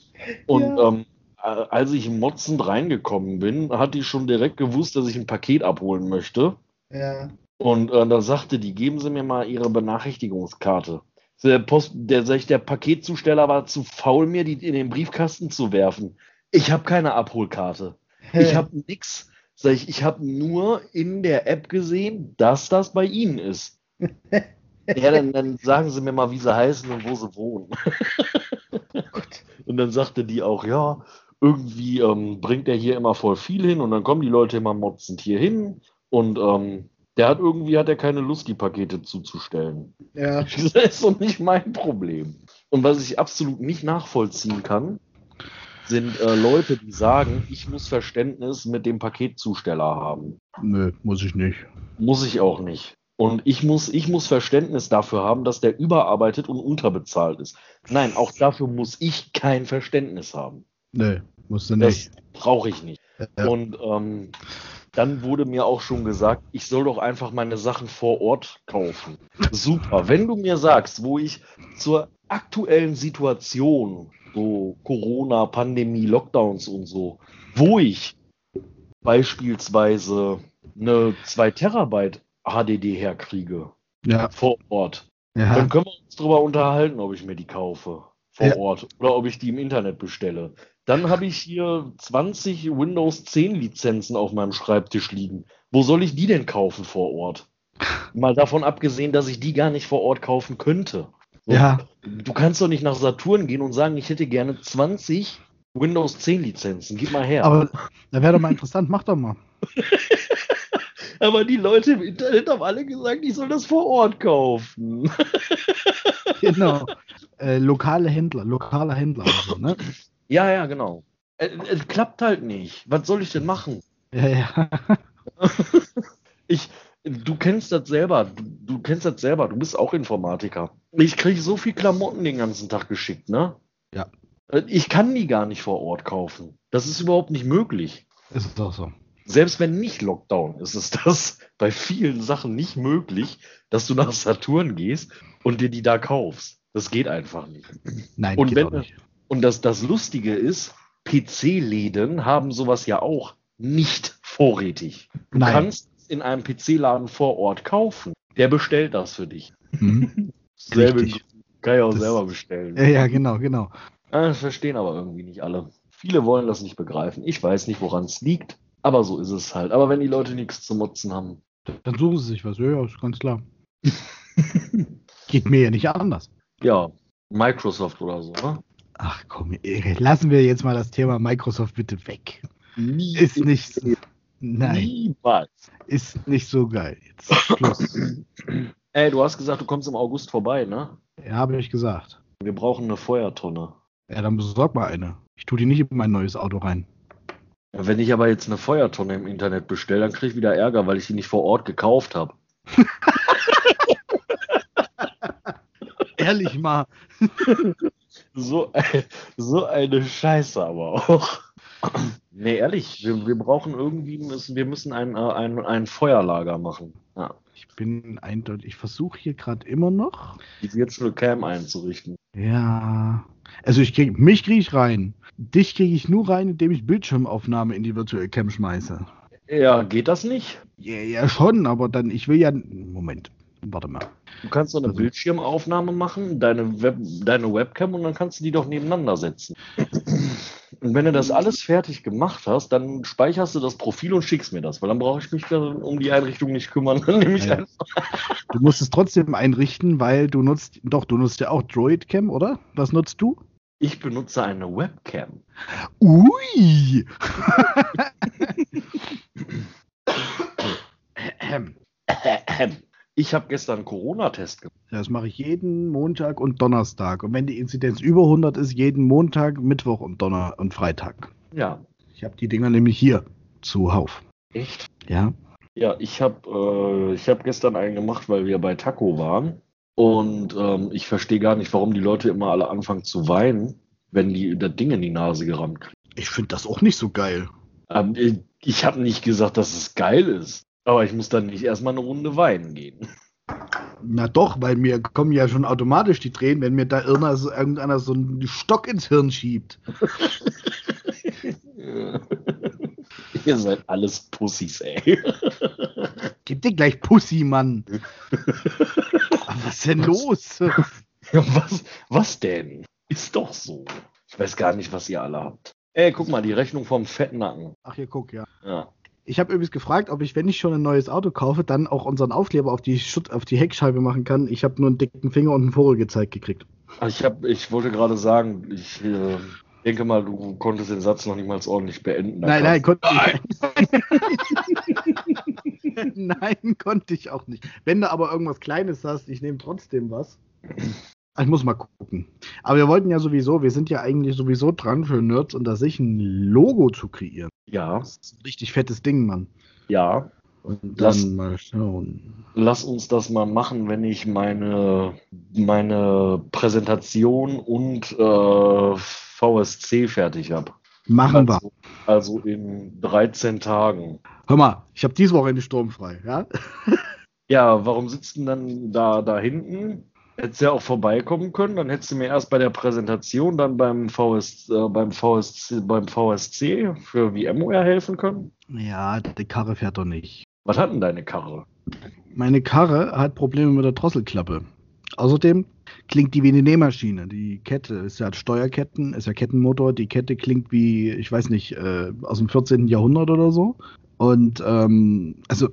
Und Ja. ähm, äh, als ich motzend reingekommen bin, hat die schon direkt gewusst, dass ich ein Paket abholen möchte. ja. Und äh, da sagte die, geben Sie mir mal Ihre Benachrichtigungskarte. Der, Post, der, der Paketzusteller war zu faul, mir die in den Briefkasten zu werfen. Ich habe keine Abholkarte. Ich habe nix. Sag ich, ich habe nur in der App gesehen, dass das bei Ihnen ist. Ja, dann, dann sagen Sie mir mal, wie Sie heißen und wo Sie wohnen. Und dann sagte die auch, ja, irgendwie ähm, bringt er hier immer voll viel hin und dann kommen die Leute immer motzend hier hin und ähm, der hat irgendwie hat er keine Lust, die Pakete zuzustellen. ja. Das ist doch nicht mein Problem. Und was ich absolut nicht nachvollziehen kann, sind äh, Leute, die sagen, ich muss Verständnis mit dem Paketzusteller haben. Nö, muss ich nicht. Muss ich auch nicht. Und ich muss, ich muss Verständnis dafür haben, dass der überarbeitet und unterbezahlt ist. Nein, auch dafür muss ich kein Verständnis haben. Nö, musst du Das nicht. brauche ich nicht. Ja. Und ähm, dann wurde mir auch schon gesagt, ich soll doch einfach meine Sachen vor Ort kaufen. Super. Wenn du mir sagst, wo ich zur aktuellen Situation, so Corona, Pandemie, Lockdowns und so, wo ich beispielsweise eine 2 Terabyte HDD herkriege Ja, vor Ort, ja. dann können wir uns darüber unterhalten, ob ich mir die kaufe vor Ja. Ort oder ob ich die im Internet bestelle. Dann habe ich hier 20 Windows 10 Lizenzen auf meinem Schreibtisch liegen. Wo soll ich die denn kaufen vor Ort? Mal davon abgesehen, dass ich die gar nicht vor Ort kaufen könnte. So, Ja, Du kannst doch nicht nach Saturn gehen und sagen, ich hätte gerne 20 Windows 10 Lizenzen. Gib mal her. aber da wäre doch mal interessant, mach doch mal. Aber die Leute im Internet haben alle gesagt, ich soll das vor Ort kaufen. genau. Äh, lokale Händler, lokale Händler. Also, ne? Ja, ja, genau. Es, es klappt halt nicht. Was soll ich denn machen? Ja, ja. ich, du kennst das selber. Du, du, kennst das selber. Du bist auch Informatiker. Ich kriege so viel Klamotten den ganzen Tag geschickt, ne? Ja. Ich kann die gar nicht vor Ort kaufen. Das ist überhaupt nicht möglich. Ist doch so. Selbst wenn nicht Lockdown ist, ist das bei vielen Sachen nicht möglich, dass du nach Saturn gehst und dir die da kaufst. Das geht einfach nicht. Nein, und geht wenn, auch nicht. Und das, das Lustige ist, PC-Läden haben sowas ja auch nicht vorrätig. Du Nein. kannst es in einem PC-Laden vor Ort kaufen. Der bestellt das für dich. Mhm. Selbe Richtig. kann ich auch Das- selber bestellen. Ja, ja, genau, genau. Ah, Das verstehen aber irgendwie nicht alle. Viele wollen das nicht begreifen. Ich weiß nicht, woran es liegt, aber so ist es halt. Aber wenn die Leute nichts zu motzen haben, Dann suchen sie sich was. Ja, ja, ist ganz klar. Geht mir ja nicht anders. ja, Microsoft oder so, ne? Ach komm, lassen wir jetzt mal das Thema Microsoft bitte weg. Nie Ist nicht so. Nein, Niemals. ist nicht so geil. Jetzt Schluss. Ey, du hast gesagt, du kommst im August vorbei, ne? Ja, habe ich gesagt. Wir brauchen eine Feuertonne. Ja, dann besorg mal eine. Ich tue die nicht in mein neues Auto rein. Ja, Wenn ich aber jetzt eine Feuertonne im Internet bestelle, dann kriege ich wieder Ärger, weil ich die nicht vor Ort gekauft habe. Ehrlich mal. So, so eine Scheiße aber auch. Nee, ehrlich, wir, wir brauchen irgendwie, müssen, wir müssen ein, äh, ein, ein Feuerlager machen. Ja. Ich bin eindeutig. Ich versuche hier gerade immer noch. Die Virtual Cam einzurichten. Ja. Also ich krieg, mich kriege ich rein. Dich kriege ich nur rein, indem ich Bildschirmaufnahme in die Virtual Cam schmeiße. Ja, geht das nicht? Ja, ja, schon, aber dann, ich will ja. Moment, warte mal. Du kannst doch eine Also- Bildschirmaufnahme machen, deine, Web, deine Webcam und dann kannst du die doch nebeneinander setzen. Und wenn du das alles fertig gemacht hast, dann speicherst du das Profil und schickst mir das, weil dann brauche ich mich um die Einrichtung nicht kümmern. Dann nehme ich Ja. einfach. Du musst es trotzdem einrichten, weil du nutzt. Doch, du nutzt ja auch Droid Cam, oder? Was nutzt du? Ich benutze eine Webcam. Ui! Ich habe gestern einen Corona-Test gemacht. Das mache ich jeden Montag und Donnerstag. Und wenn die Inzidenz über 100 ist, jeden Montag, Mittwoch und Donner und Freitag. Ja, Ich habe die Dinger nämlich hier zuhauf. echt? Ja. Ja, ich habe äh, ich hab gestern einen gemacht, weil wir bei Taco waren. Und ähm, ich verstehe gar nicht, warum die Leute immer alle anfangen zu weinen, wenn die das Ding in die Nase gerammt kriegen. Ich finde das auch nicht so geil. Ähm, ich ich habe nicht gesagt, dass es geil ist. Aber ich muss dann nicht erstmal eine Runde weinen gehen. Na doch, weil mir kommen ja schon automatisch die Tränen, wenn mir da irgendeiner so, irgendeiner so einen Stock ins Hirn schiebt. Ihr seid alles Pussys, ey. Gib dir gleich Pussy, Mann. Was ist denn los? Was, was denn? Ist doch so. Ich weiß gar nicht, was ihr alle habt. Ey, guck mal, die Rechnung vom Fettnacken. Ach, hier guck, ja. Ja. Ich habe übrigens gefragt, ob ich, wenn ich schon ein neues Auto kaufe, dann auch unseren Aufkleber auf die, Schut auf die Heckscheibe machen kann. Ich habe nur einen dicken Finger und einen Vogel gezeigt gekriegt. Also ich, hab, ich wollte gerade sagen, ich äh, denke mal, du konntest den Satz noch niemals ordentlich beenden. Nein, nein, konnte ich. nein, konnte ich auch nicht. Wenn du aber irgendwas Kleines hast, ich nehme trotzdem was. Ich muss mal gucken. Aber wir wollten ja sowieso, wir sind ja eigentlich sowieso dran für Nerds unter sich ein Logo zu kreieren. Ja, Das ist ein richtig fettes Ding, Mann. ja. Und dann Lass- mal schauen. Lass uns das mal machen, wenn ich meine, meine Präsentation und äh, VSC fertig habe. Machen wir. Also, also in 13 Tagen. Hör mal, ich habe dieses Wochenende sturmfrei, ja? Ja, warum sitzt denn dann da, da hinten? Hättest ja auch vorbeikommen können, dann hättest du mir erst bei der Präsentation, dann beim, VS, äh, beim, VSC, beim VSC für VMware helfen können. Ja, die Karre fährt doch nicht. Was hat denn deine Karre? Meine Karre hat Probleme mit der Drosselklappe. Außerdem klingt die wie eine Nähmaschine. Die Kette ist ja Steuerketten, ist ja Kettenmotor. Die Kette klingt wie, ich weiß nicht, äh, aus dem 14. Jahrhundert oder so. Und ähm, also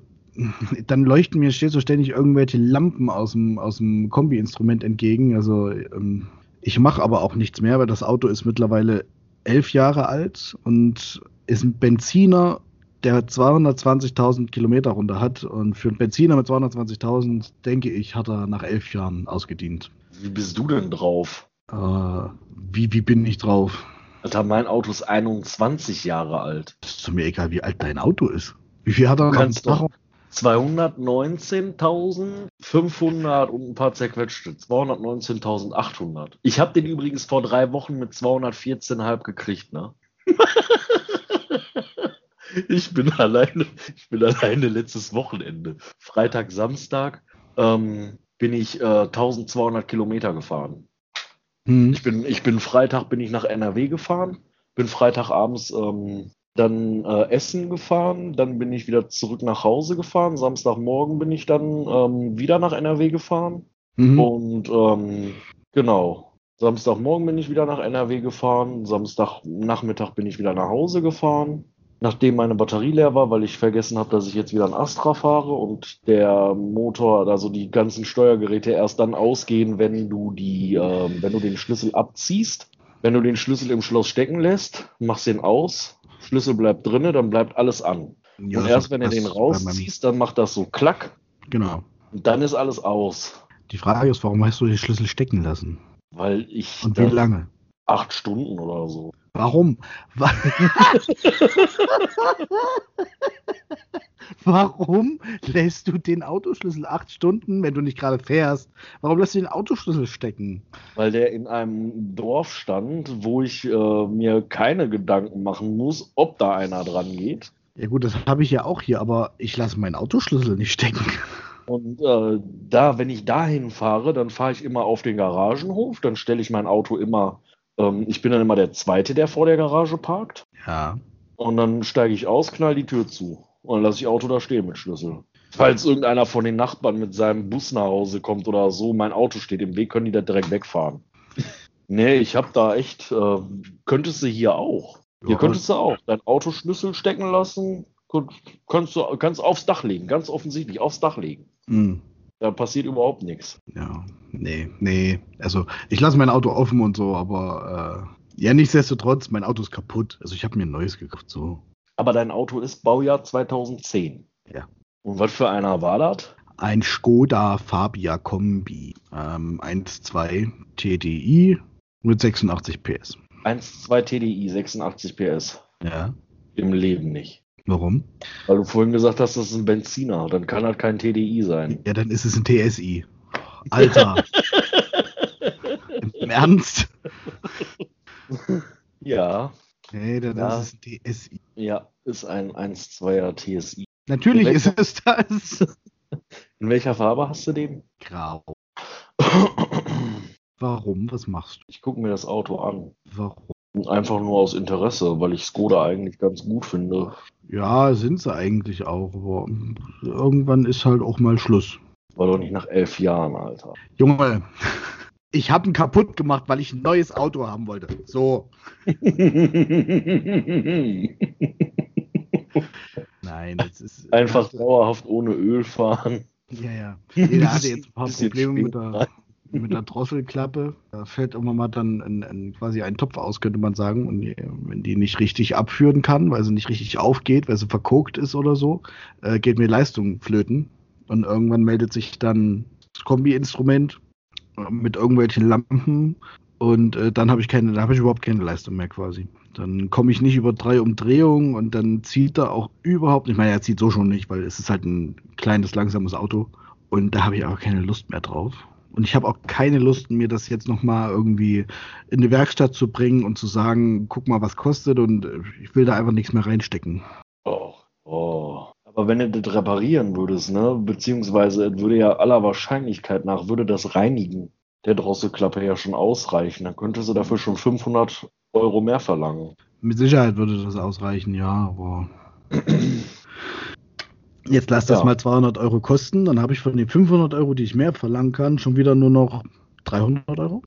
dann leuchten mir steht so ständig irgendwelche Lampen aus dem, aus dem Kombi-Instrument entgegen. Also ähm, ich mache aber auch nichts mehr, weil das Auto ist mittlerweile elf Jahre alt und ist ein Benziner der 220.000 Kilometer runter hat und für einen Benziner mit 220.000, denke ich, hat er nach elf Jahren ausgedient. Wie bist du denn drauf? Äh, wie, wie bin ich drauf? Alter, mein Auto ist 21 Jahre alt. Das ist mir egal, wie alt dein Auto ist. Wie viel hat er Du noch? kannst doch 219.500 und ein paar zerquetschte. 219.800. Ich habe den übrigens vor drei Wochen mit 214,5 gekriegt, ne? ich bin alleine, ich bin alleine letztes Wochenende. Freitag, Samstag ähm, bin ich äh, 1200 Kilometer gefahren. Hm. Ich bin, ich bin Freitag bin ich nach NRW gefahren, bin Freitagabends ähm, dann äh, Essen gefahren, dann bin ich wieder zurück nach Hause gefahren. Samstagmorgen bin ich dann ähm, wieder nach NRW gefahren. Mhm. Und ähm, genau, Samstagmorgen bin ich wieder nach NRW gefahren. Samstagnachmittag bin ich wieder nach Hause gefahren. Nachdem meine Batterie leer war, weil ich vergessen habe, dass ich jetzt wieder ein Astra fahre und der Motor, also die ganzen Steuergeräte erst dann ausgehen, wenn du die, ähm, wenn du den Schlüssel abziehst. Wenn du den Schlüssel im Schloss stecken lässt, machst den aus, Schlüssel bleibt drinne, dann bleibt alles an. Ja, und erst wenn du den rausziehst, dann macht das so klack Genau. und dann ist alles aus. Die Frage ist, warum hast du den Schlüssel stecken lassen? Weil ich Und wie lange? Acht Stunden oder so. Warum? Wa- Warum lässt du den Autoschlüssel acht Stunden, wenn du nicht gerade fährst? Warum lässt du den Autoschlüssel stecken? Weil der in einem Dorf stand, wo ich äh, mir keine Gedanken machen muss, ob da einer dran geht. Ja gut, das habe ich ja auch hier, aber ich lasse meinen Autoschlüssel nicht stecken. Und äh, da, wenn ich dahin fahre, dann fahre ich immer auf den Garagenhof, dann stelle ich mein Auto immer, ähm, ich bin dann immer der Zweite, der vor der Garage parkt. Ja. Und dann steige ich aus, knall die Tür zu. Und dann lasse ich Auto da stehen mit Schlüssel. Falls irgendeiner von den Nachbarn mit seinem Bus nach Hause kommt oder so, mein Auto steht im Weg, können die da direkt wegfahren. nee, ich habe da echt, äh, könntest du hier auch. Hier Ja. könntest du auch dein Autoschlüssel stecken lassen, kannst du kannst aufs Dach legen, ganz offensichtlich aufs Dach legen. Hm. Da passiert überhaupt nichts. Ja, nee, nee. Also ich lasse mein Auto offen und so, aber äh, ja, nichtsdestotrotz, mein Auto ist kaputt. Also ich habe mir ein neues gekauft, so. Aber dein Auto ist Baujahr 2010. Ja. Und was für einer war das? Ein Skoda Fabia Kombi. Ähm, 1.2 TDI mit 86 PS. 1,2 TDI, 86 PS. Ja. Im Leben nicht. Warum? Weil du vorhin gesagt hast, das ist ein Benziner. Dann kann das kein TDI sein. Ja, dann ist es ein TSI. Alter. Im Ernst? Ja, Nee, dann Ja. ist es ein TSI. ja, ist ein 1,2er TSI. Natürlich ist es das. In welcher Farbe hast du den? Grau. Warum? Was machst Ich gucke mir das Auto an. du? Warum? Einfach nur aus Interesse, weil ich Skoda eigentlich ganz gut finde. Ja, sind sie eigentlich auch, aber irgendwann ist halt auch mal Schluss. War doch nicht nach elf Jahren, Alter. Junge, ich habe ihn kaputt gemacht, weil ich ein neues Auto haben wollte. So. Nein, das ist. Einfach dauerhaft ohne Öl fahren. Ja, ja. Nee, der hatte jetzt ein paar Probleme mit der, mit der Drosselklappe. Da fällt immer mal dann ein, ein, quasi ein Topf aus, könnte man sagen. Und wenn die nicht richtig abführen kann, weil sie nicht richtig aufgeht, weil sie verkokt ist oder so, äh, geht mir Leistung flöten. Und irgendwann meldet sich dann das Kombi-Instrument äh, mit irgendwelchen Lampen. Und äh, dann habe ich keine, habe ich überhaupt keine Leistung mehr quasi. Dann komme ich nicht über drei Umdrehungen und dann zieht er auch überhaupt nicht. Ich meine, er zieht so schon nicht, weil es ist halt ein kleines, langsames Auto. Und da habe ich auch keine Lust mehr drauf. Und ich habe auch keine Lust, mir das jetzt nochmal irgendwie in die Werkstatt zu bringen und zu sagen, guck mal, was kostet. Und äh, ich will da einfach nichts mehr reinstecken. Oh, oh. Aber wenn du das reparieren würdest, ne, beziehungsweise es würde ja aller Wahrscheinlichkeit nach, würde das Reinigen der Drosselklappe ja schon ausreichen. Dann könntest du dafür schon 500 Euro mehr verlangen. Mit Sicherheit würde das ausreichen, ja, aber. Jetzt lass das Ja. mal 200 Euro kosten, dann habe ich von den 500 Euro, die ich mehr verlangen kann, schon wieder nur noch 300 Euro.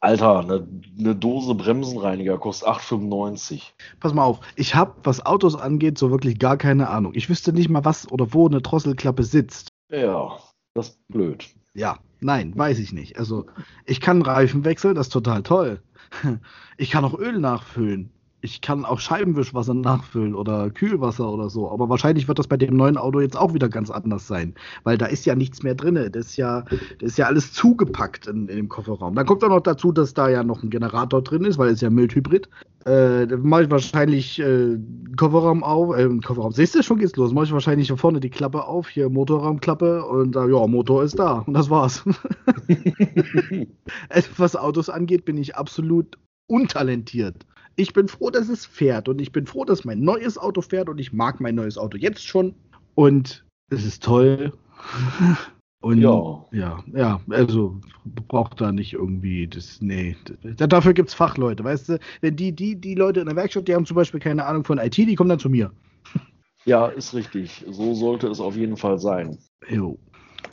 Alter, eine, eine Dose Bremsenreiniger kostet 8,95. Pass mal auf, ich habe, was Autos angeht, so wirklich gar keine Ahnung. Ich wüsste nicht mal, was oder wo eine Drosselklappe sitzt. Ja, das ist blöd. Ja, nein, weiß ich nicht. Also, ich kann Reifen wechseln, das ist total toll. Ich kann auch Öl nachfüllen. Ich kann auch Scheibenwischwasser nachfüllen oder Kühlwasser oder so. Aber wahrscheinlich wird das bei dem neuen Auto jetzt auch wieder ganz anders sein, weil da ist ja nichts mehr drin. Das ist ja, das ist ja alles zugepackt in, in dem Kofferraum. Dann kommt auch noch dazu, dass da ja noch ein Generator drin ist, weil es ja Mildhybrid. Äh, da mache ich wahrscheinlich äh, Kofferraum auf, äh, Kofferraum. Siehst du, schon geht's los. Mache ich wahrscheinlich hier vorne die Klappe auf, hier Motorraumklappe und äh, ja, Motor ist da. Und das war's. Was Autos angeht, bin ich absolut untalentiert. Ich bin froh, dass es fährt und ich bin froh, dass mein neues Auto fährt und ich mag mein neues Auto jetzt schon und es ist toll. Und ja, ja, ja also braucht da nicht irgendwie das, nee, das, dafür gibt es Fachleute, weißt du? Wenn die, die, die Leute in der Werkstatt, die haben zum Beispiel keine Ahnung von IT, die kommen dann zu mir. Ja, ist richtig. So sollte es auf jeden Fall sein. Jo.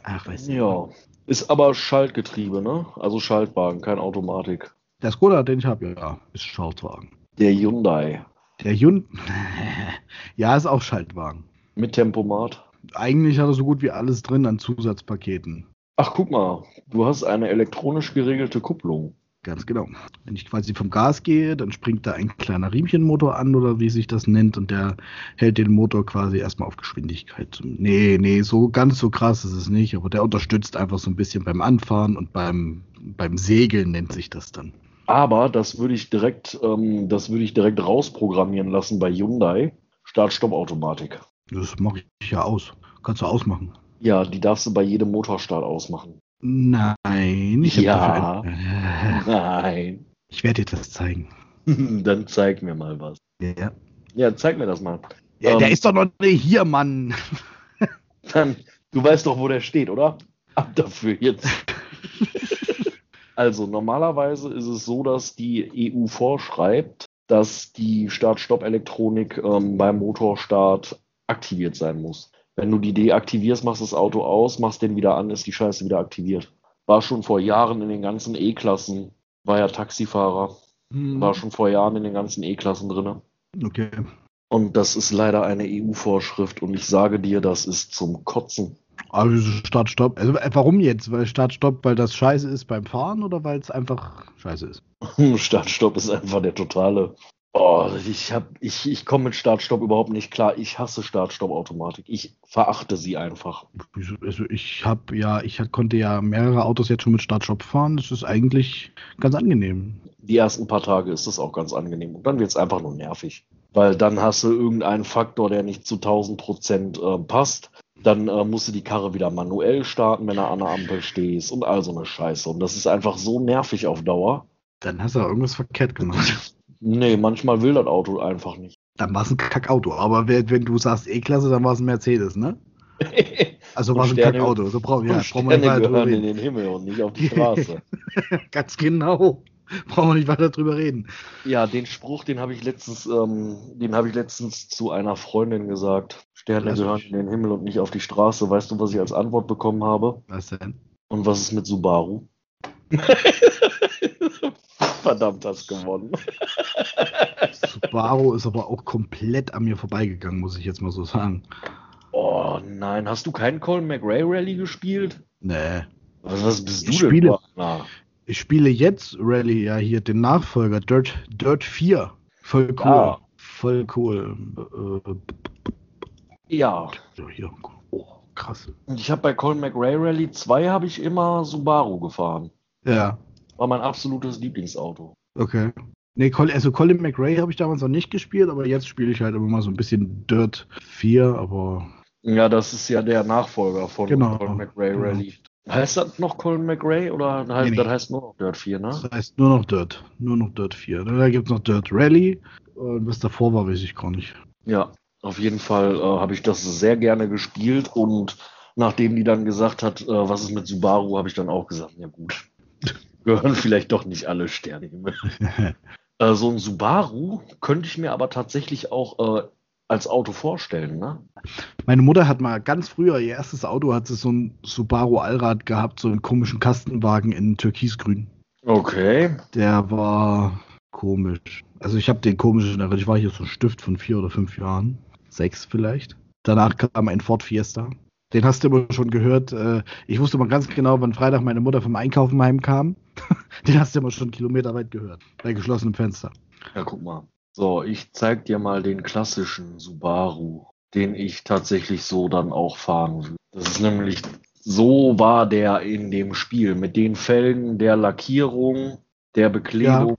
Ach, weißt du. Ja. Ist aber Schaltgetriebe, ne? Also Schaltwagen, kein Automatik. Der Skoda, den ich habe, ja, ist Schaltwagen. Der Hyundai. Der Hyundai, ja, ist auch Schaltwagen. Mit Tempomat. Eigentlich hat er so gut wie alles drin an Zusatzpaketen. Ach, guck mal, du hast eine elektronisch geregelte Kupplung. Ganz genau. Wenn ich quasi vom Gas gehe, dann springt da ein kleiner Riemchenmotor an oder wie sich das nennt und der hält den Motor quasi erstmal auf Geschwindigkeit. Nee, nee, so ganz so krass ist es nicht, aber der unterstützt einfach so ein bisschen beim Anfahren und beim, beim Segeln nennt sich das dann. Aber das würde ich direkt, ähm, das würde ich direkt rausprogrammieren lassen bei Hyundai. Start-Stopp-Automatik. Das mache ich ja aus. Kannst du ausmachen. Ja, die darfst du bei jedem Motorstart ausmachen. Nein, ich Ja. Nein. Ich werde dir das zeigen. Dann zeig mir mal was. Ja. Ja, zeig mir das mal. Ja, ähm, der ist doch noch nicht hier, Mann. Dann, du weißt doch, wo der steht, oder? Ab dafür jetzt. Also normalerweise ist es so, dass die EU vorschreibt, dass die Start-Stopp-Elektronik ähm, beim Motorstart aktiviert sein muss. Wenn du die deaktivierst, machst das Auto aus, machst den wieder an, ist die Scheiße wieder aktiviert. War schon vor Jahren in den ganzen E-Klassen, war ja Taxifahrer, hm. war schon vor Jahren in den ganzen E-Klassen drin. Okay. Und das ist leider eine EU-Vorschrift und ich sage dir, das ist zum Kotzen. Also Start-Stopp. Also äh, warum jetzt? Weil Start-Stopp, weil das scheiße ist beim Fahren oder weil es einfach scheiße ist? Start-Stopp ist einfach der totale. Oh, ich hab, ich, ich komme mit Start-Stopp überhaupt nicht klar. Ich hasse Start-Stopp-Automatik. Ich verachte sie einfach. Also ich habe ja, ich konnte ja mehrere Autos jetzt schon mit Start-Stopp fahren. Das ist eigentlich ganz angenehm. Die ersten paar Tage ist das auch ganz angenehm. Und dann wird es einfach nur nervig. Weil dann hast du irgendeinen Faktor, der nicht zu 1000 Prozent äh, passt dann äh, musst du die Karre wieder manuell starten, wenn du an der Ampel stehst und all so eine Scheiße. Und das ist einfach so nervig auf Dauer. Dann hast du irgendwas verkehrt gemacht. nee, manchmal will das Auto einfach nicht. Dann war es ein Kackauto. Aber wenn du sagst E-Klasse, dann war es ein Mercedes, ne? Also war es ein Kackauto. So brauch, ja, brauchen wir nicht gehören in den Himmel und nicht auf die Straße. Ganz genau. Brauchen wir nicht weiter drüber reden. Ja, den Spruch, den habe ich letztens, ähm, den habe ich letztens zu einer Freundin gesagt. Sterne gehören in den Himmel und nicht auf die Straße. Weißt du, was ich als Antwort bekommen habe? Was denn? Und was ist mit Subaru? Verdammt, hast gewonnen. Subaru ist aber auch komplett an mir vorbeigegangen, muss ich jetzt mal so sagen. Oh nein, hast du keinen Colin McRae Rally gespielt? Nee. Was, was bist du ich denn? Spiele, ich spiele jetzt Rally, ja, hier den Nachfolger, Dirt, Dirt 4. Voll cool. Ja. Voll cool. Äh, ja. Oh, krass. Und ich habe bei Colin McRae Rally 2 habe ich immer Subaru gefahren. Ja. War mein absolutes Lieblingsauto. Okay. Nee, also Colin McRae habe ich damals noch nicht gespielt, aber jetzt spiele ich halt immer mal so ein bisschen Dirt 4, aber. Ja, das ist ja der Nachfolger von genau. Colin McRae genau. Rally. Heißt das noch Colin McRae oder heißt, nee, das heißt nur noch Dirt 4, ne? Das heißt nur noch Dirt. Nur noch Dirt 4. Da gibt es noch Dirt Rally. Und was davor war, weiß ich gar nicht. Ja, auf jeden Fall äh, habe ich das sehr gerne gespielt und nachdem die dann gesagt hat, äh, was ist mit Subaru, habe ich dann auch gesagt, ja gut, gehören vielleicht doch nicht alle Sterne. äh, so ein Subaru könnte ich mir aber tatsächlich auch äh, als Auto vorstellen, ne? Meine Mutter hat mal ganz früher, ihr erstes Auto hat sie so ein Subaru Allrad gehabt, so einen komischen Kastenwagen in Türkisgrün. Okay. Der war komisch. Also ich habe den komischen, ich war hier so ein Stift von vier oder fünf Jahren. Sechs vielleicht. Danach kam ein Ford Fiesta. Den hast du immer schon gehört. Äh, ich wusste mal ganz genau, wann Freitag meine Mutter vom Einkaufen heimkam. Den hast du immer schon kilometerweit gehört. Bei geschlossenem Fenster. Ja, guck mal. So, ich zeig dir mal den klassischen Subaru, den ich tatsächlich so dann auch fahren will. Das ist nämlich, so war der in dem Spiel mit den Felgen, der Lackierung, der Beklebung. Ja,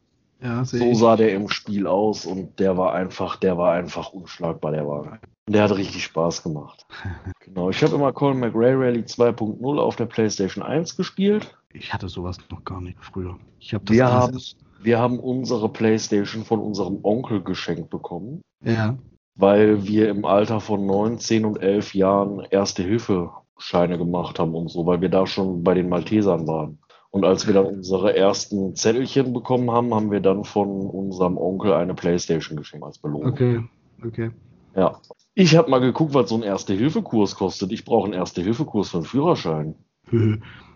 sehe So sah der im Spiel aus und der war einfach, der war einfach unschlagbar, der. Und Der hat richtig Spaß gemacht. Genau, ich habe immer Colin McRae Rally 2.0 auf der PlayStation 1 gespielt. Ich hatte sowas noch gar nicht früher. Ich habe das Wir haben, wir haben unsere PlayStation von unserem Onkel geschenkt bekommen, Ja. weil wir im Alter von 9, 10 und 11 Jahren Erste-Hilfe-Scheine gemacht haben und so, weil wir da schon bei den Maltesern waren. Und als wir dann unsere ersten Zettelchen bekommen haben, haben wir dann von unserem Onkel eine Playstation geschenkt als Belohnung. Okay. Okay. Ja. Ich habe mal geguckt, was so ein Erste-Hilfe-Kurs kostet. Ich brauche einen Erste-Hilfe-Kurs für einen Führerschein.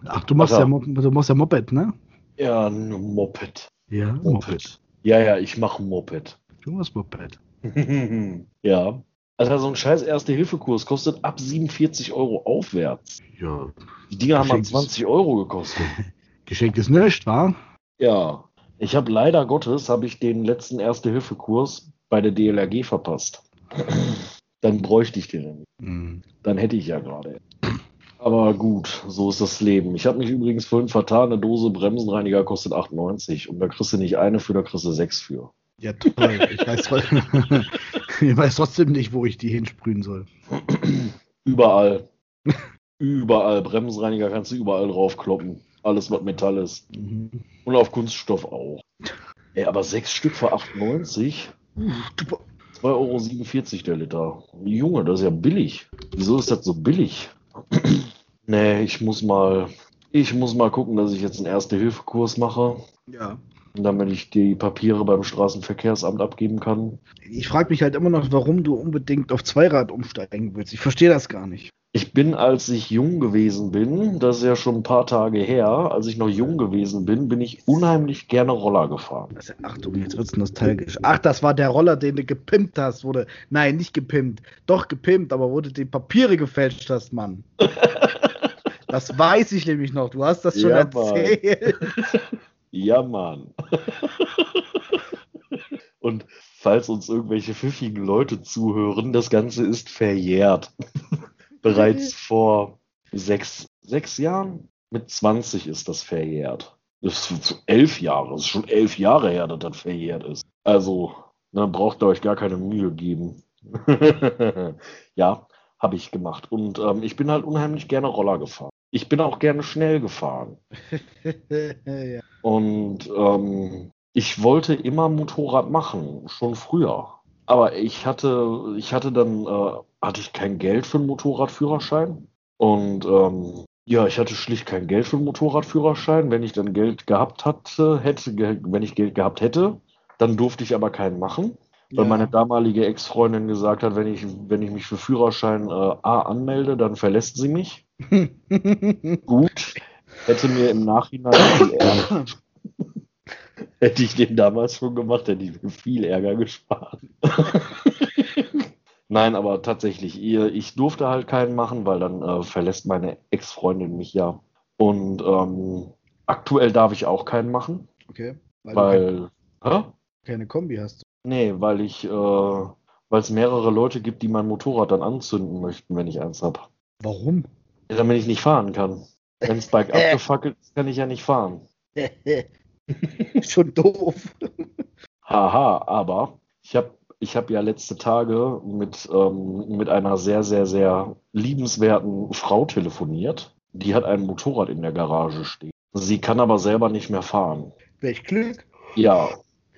Ach, du machst Ach ja. du machst ja Moped, ne? Ja, ein Moped. Ja, Moped. Ja, ja, ich mache Moped. Du machst Moped. ja. Also so ein scheiß Erste-Hilfe-Kurs kostet ab 47 Euro aufwärts. Ja. Die Dinger haben mal Geschenkt ist- 20 Euro gekostet. Geschenk ist nichts, wa? Ja. Ich habe leider Gottes, habe ich den letzten Erste-Hilfe-Kurs bei der DLRG verpasst. Dann bräuchte ich den nämlich. Hm. Dann hätte ich ja gerade. Aber gut, so ist das Leben. Ich habe mich übrigens vorhin vertan, eine Dose Bremsenreiniger kostet 8,90 und da kriegst du nicht eine für, da kriegst du sechs für. Ja, toll. Ich weiß, ich weiß trotzdem nicht, wo ich die hinsprühen soll. Überall. überall. Bremsenreiniger kannst du überall draufkloppen. Alles, was Metall ist. Mhm. Und auf Kunststoff auch. Ey, aber sechs Stück für 8,90? 2,47 Euro der Liter. Junge, das ist ja billig. Wieso ist das so billig? nee, ich muss mal. Ich muss mal gucken, dass ich jetzt einen Erste-Hilfe-Kurs mache, Ja. damit ich die Papiere beim Straßenverkehrsamt abgeben kann. Ich frage mich halt immer noch, warum du unbedingt auf Zweirad umsteigen willst. Ich verstehe das gar nicht. Ich bin, als ich jung gewesen bin, das ist ja schon ein paar Tage her, als ich noch jung gewesen bin, bin ich unheimlich gerne Roller gefahren. Das ist, Achtung, jetzt wird's nostalgisch. Ach, das war der Roller, den du gepimpt hast, wurde. Nein, nicht gepimpt. Doch gepimpt, aber wo du die Papiere gefälscht hast, Mann. Das weiß ich nämlich noch. Du hast das schon Ja, Mann. erzählt. Ja, Mann. Und falls uns irgendwelche pfiffigen Leute zuhören, das Ganze ist verjährt. Bereits vor sechs, sechs Jahren? Mit 20 ist das verjährt. Das ist elf Jahre. Das ist schon elf Jahre her, dass das verjährt ist. Also, dann braucht ihr euch gar keine Mühe geben. ja, habe ich gemacht. Und ähm, ich bin halt unheimlich gerne Roller gefahren. Ich bin auch gerne schnell gefahren. ja. Und ähm, ich wollte immer Motorrad machen, schon früher. Aber ich hatte, ich hatte dann, äh, hatte ich kein Geld für einen Motorradführerschein. Und ähm, ja, ich hatte schlicht kein Geld für einen Motorradführerschein. Wenn ich dann Geld gehabt hatte, hätte, wenn ich Geld gehabt hätte, dann durfte ich aber keinen machen. Weil Ja. meine damalige Ex-Freundin gesagt hat, wenn ich, wenn ich mich für Führerschein äh, A anmelde, dann verlässt sie mich. Gut. Hätte mir im Nachhinein hätte ich den damals schon gemacht, hätte ich mir viel Ärger gespart. Nein, aber tatsächlich, ihr, ich durfte halt keinen machen, weil dann äh, verlässt meine Ex-Freundin mich ja. Und ähm, aktuell darf ich auch keinen machen, okay. Weil, du weil, hä? keine, keine Kombi hast. Nee, weil ich, äh, weil es mehrere Leute gibt, die mein Motorrad dann anzünden möchten, wenn ich eins hab. Warum? Ja, damit ich nicht fahren kann. Wenn das Bike abgefackelt ist, kann ich ja nicht fahren. Schon doof. Haha, aber ich habe ich hab ja letzte Tage mit, ähm, mit einer sehr, sehr, sehr liebenswerten Frau telefoniert. Die hat ein Motorrad in der Garage stehen. Sie kann aber selber nicht mehr fahren. Welch Glück. Ja.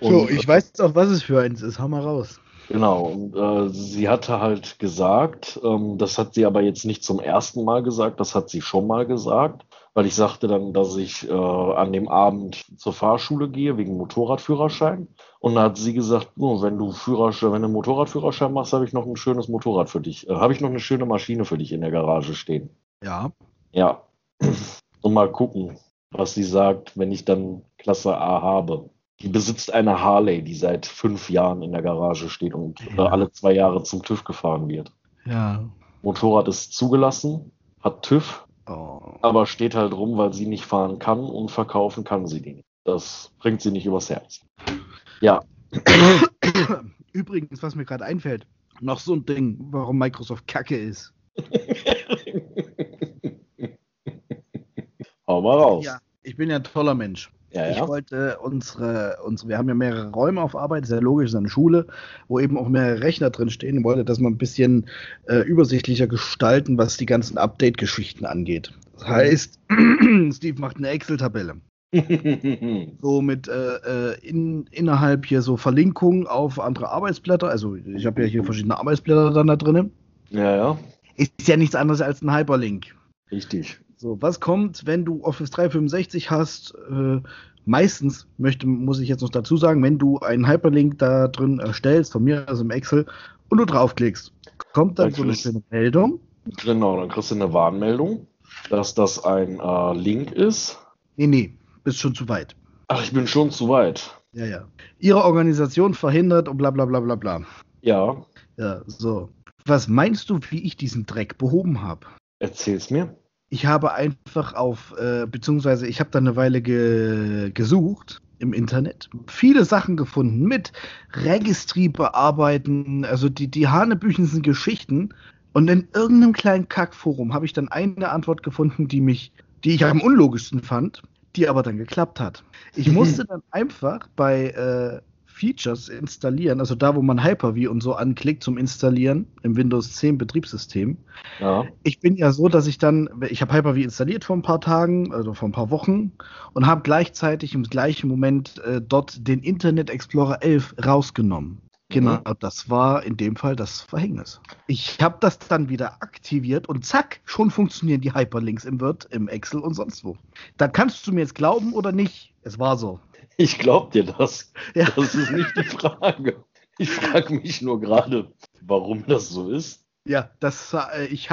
So, ich weiß auch, was es für eins ist. Hau mal raus. Genau, und äh, sie hatte halt gesagt, ähm, das hat sie aber jetzt nicht zum ersten Mal gesagt, das hat sie schon mal gesagt, weil ich sagte dann, dass ich äh, an dem Abend zur Fahrschule gehe wegen Motorradführerschein. Und da hat sie gesagt, oh, wenn du Führerschein, wenn du Motorradführerschein machst, habe ich noch ein schönes Motorrad für dich, äh, habe ich noch eine schöne Maschine für dich in der Garage stehen. Ja. Ja. Und mal gucken, was sie sagt, wenn ich dann Klasse A habe. Die besitzt eine Harley, die seit fünf Jahren in der Garage steht und äh, Ja. alle zwei Jahre zum TÜV gefahren wird. Ja. Motorrad ist zugelassen, hat TÜV, Oh. aber steht halt rum, weil sie nicht fahren kann und verkaufen kann sie die nicht. Das bringt sie nicht übers Herz. Ja, übrigens, was mir gerade einfällt, noch so ein Ding, warum Microsoft kacke ist. Hau mal raus. Ja, ich bin ja ein toller Mensch. Ja, Ich ja. wollte unsere, unsere, wir haben ja mehrere Räume auf Arbeit, ja logisch, ist eine Schule, wo eben auch mehrere Rechner drin stehen. Ich wollte das mal ein bisschen äh, übersichtlicher gestalten, was die ganzen Update-Geschichten angeht. Das heißt, Steve macht eine Excel-Tabelle. So mit äh, äh, in, innerhalb hier so Verlinkungen auf andere Arbeitsblätter. Also ich habe ja hier verschiedene Arbeitsblätter dann da drin. ja, ja. Ist ja nichts anderes als ein Hyperlink. Richtig. So, was kommt, wenn du Office 365 hast? Äh, meistens möchte, muss ich jetzt noch dazu sagen, wenn du einen Hyperlink da drin erstellst, von mir also im Excel, und du draufklickst, kommt dann Dann so eine schöne Meldung. Genau, dann kriegst du eine Warnmeldung, dass das ein äh, Link ist. Nee, nee, bist schon zu weit. Ach, ich bin schon zu weit. Ja, ja. Ihre Organisation verhindert und bla bla bla bla bla. Ja, Ja, so. Was meinst du, wie ich diesen Dreck behoben habe? erzähl's mir. Ich habe einfach auf, äh, beziehungsweise ich habe da eine Weile ge gesucht im Internet, viele Sachen gefunden mit Registry bearbeiten, also die, die hanebüchensten Geschichten. Und in irgendeinem kleinen Kackforum habe ich dann eine Antwort gefunden, die mich, die ich am unlogischsten fand, die aber dann geklappt hat. Ich musste dann einfach bei äh, Features installieren, also da, wo man Hyper-V und so anklickt zum Installieren im Windows 10 Betriebssystem, Ja. ich bin ja so, dass ich dann, ich habe Hyper-V installiert vor ein paar Tagen, also vor ein paar Wochen, und habe gleichzeitig im gleichen Moment äh, dort den Internet Explorer 11 rausgenommen. Genau, das war in dem Fall das Verhängnis. Ich habe das dann wieder aktiviert und zack, schon funktionieren die Hyperlinks im Word, im Excel und sonst wo. Da kannst du mir jetzt glauben oder nicht. Es war so. Ich glaub dir das. Ja. Das ist nicht die Frage. Ich frage mich nur gerade, warum das so ist. Ja, das, äh, ich,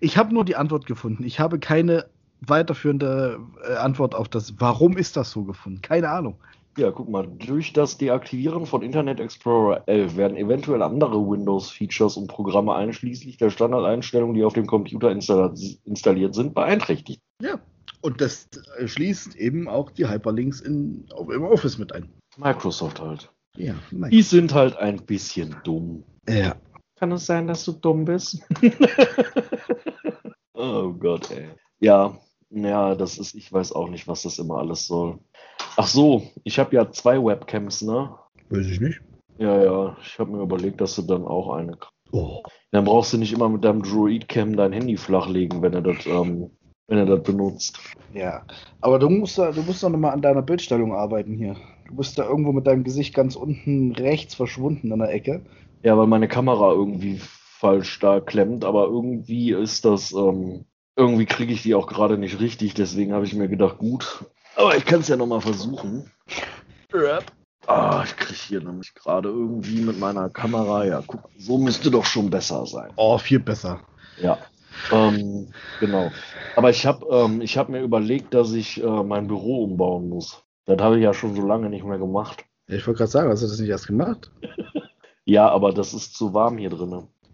ich habe nur die Antwort gefunden. Ich habe keine weiterführende äh, Antwort auf das, warum ist das so gefunden. Keine Ahnung. Ja, guck mal, durch das Deaktivieren von Internet Explorer 11 werden eventuell andere Windows-Features und Programme einschließlich der Standardeinstellungen, die auf dem Computer installiert sind, beeinträchtigt. Ja. Und das äh, schließt eben auch die Hyperlinks in, im Office mit ein. Microsoft halt. Ja, mein. Die sind halt ein bisschen dumm. ja. Kann es sein, dass du dumm bist? oh Gott, ey. Ja, ja, das ist, ich weiß auch nicht, was das immer alles soll. Ach so, ich habe ja zwei Webcams, ne? Weiß ich nicht. Ja, ja, ich habe mir überlegt, dass du dann auch eine. Oh. Dann brauchst du nicht immer mit deinem Droid-Cam dein Handy flachlegen, wenn er das, ähm, wenn er das benutzt. Ja. Aber du musst da, du musst doch nochmal an deiner Bildstellung arbeiten hier. Du bist da irgendwo mit deinem Gesicht ganz unten rechts verschwunden an der Ecke. Ja, weil meine Kamera irgendwie falsch da klemmt, aber irgendwie ist das, ähm, irgendwie kriege ich die auch gerade nicht richtig, deswegen habe ich mir gedacht, gut, aber ich kann es ja nochmal versuchen. Ah, ich kriege hier nämlich gerade irgendwie mit meiner Kamera, ja, guck, so müsste doch schon besser sein. Oh, viel besser. Ja, ähm, genau. Aber ich habe ähm, ich hab mir überlegt, dass ich äh, mein Büro umbauen muss. Das habe ich ja schon so lange nicht mehr gemacht. Ich wollte gerade sagen, hast du das nicht erst gemacht? Ja, aber das ist zu warm hier.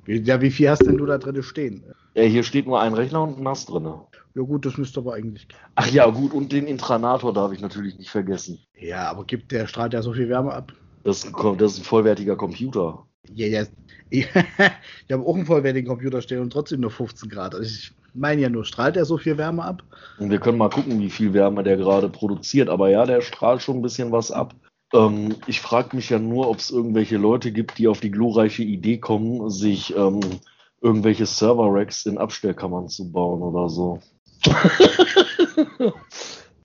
Wie, ja, wie viel hast denn du da drin stehen? Ja, hier steht nur ein Rechner und ein NAS drinne. Ja gut, das müsste aber eigentlich. Ach ja, gut, und den Intranator darf ich natürlich nicht vergessen. Ja, aber gibt der strahlt ja so viel Wärme ab. Das das ist ein vollwertiger Computer. Ja, ja. Ich, ich habe auch einen vollwertigen Computer stehen und trotzdem nur 15 Grad. Also ich meine ja nur, strahlt er so viel Wärme ab? Und wir können mal gucken, wie viel Wärme der gerade produziert. Aber ja, der strahlt schon ein bisschen was ab. Ähm, ich frage mich ja nur, ob es irgendwelche Leute gibt, die auf die glorreiche Idee kommen, sich ähm, irgendwelche Server-Racks in Abstellkammern zu bauen oder so.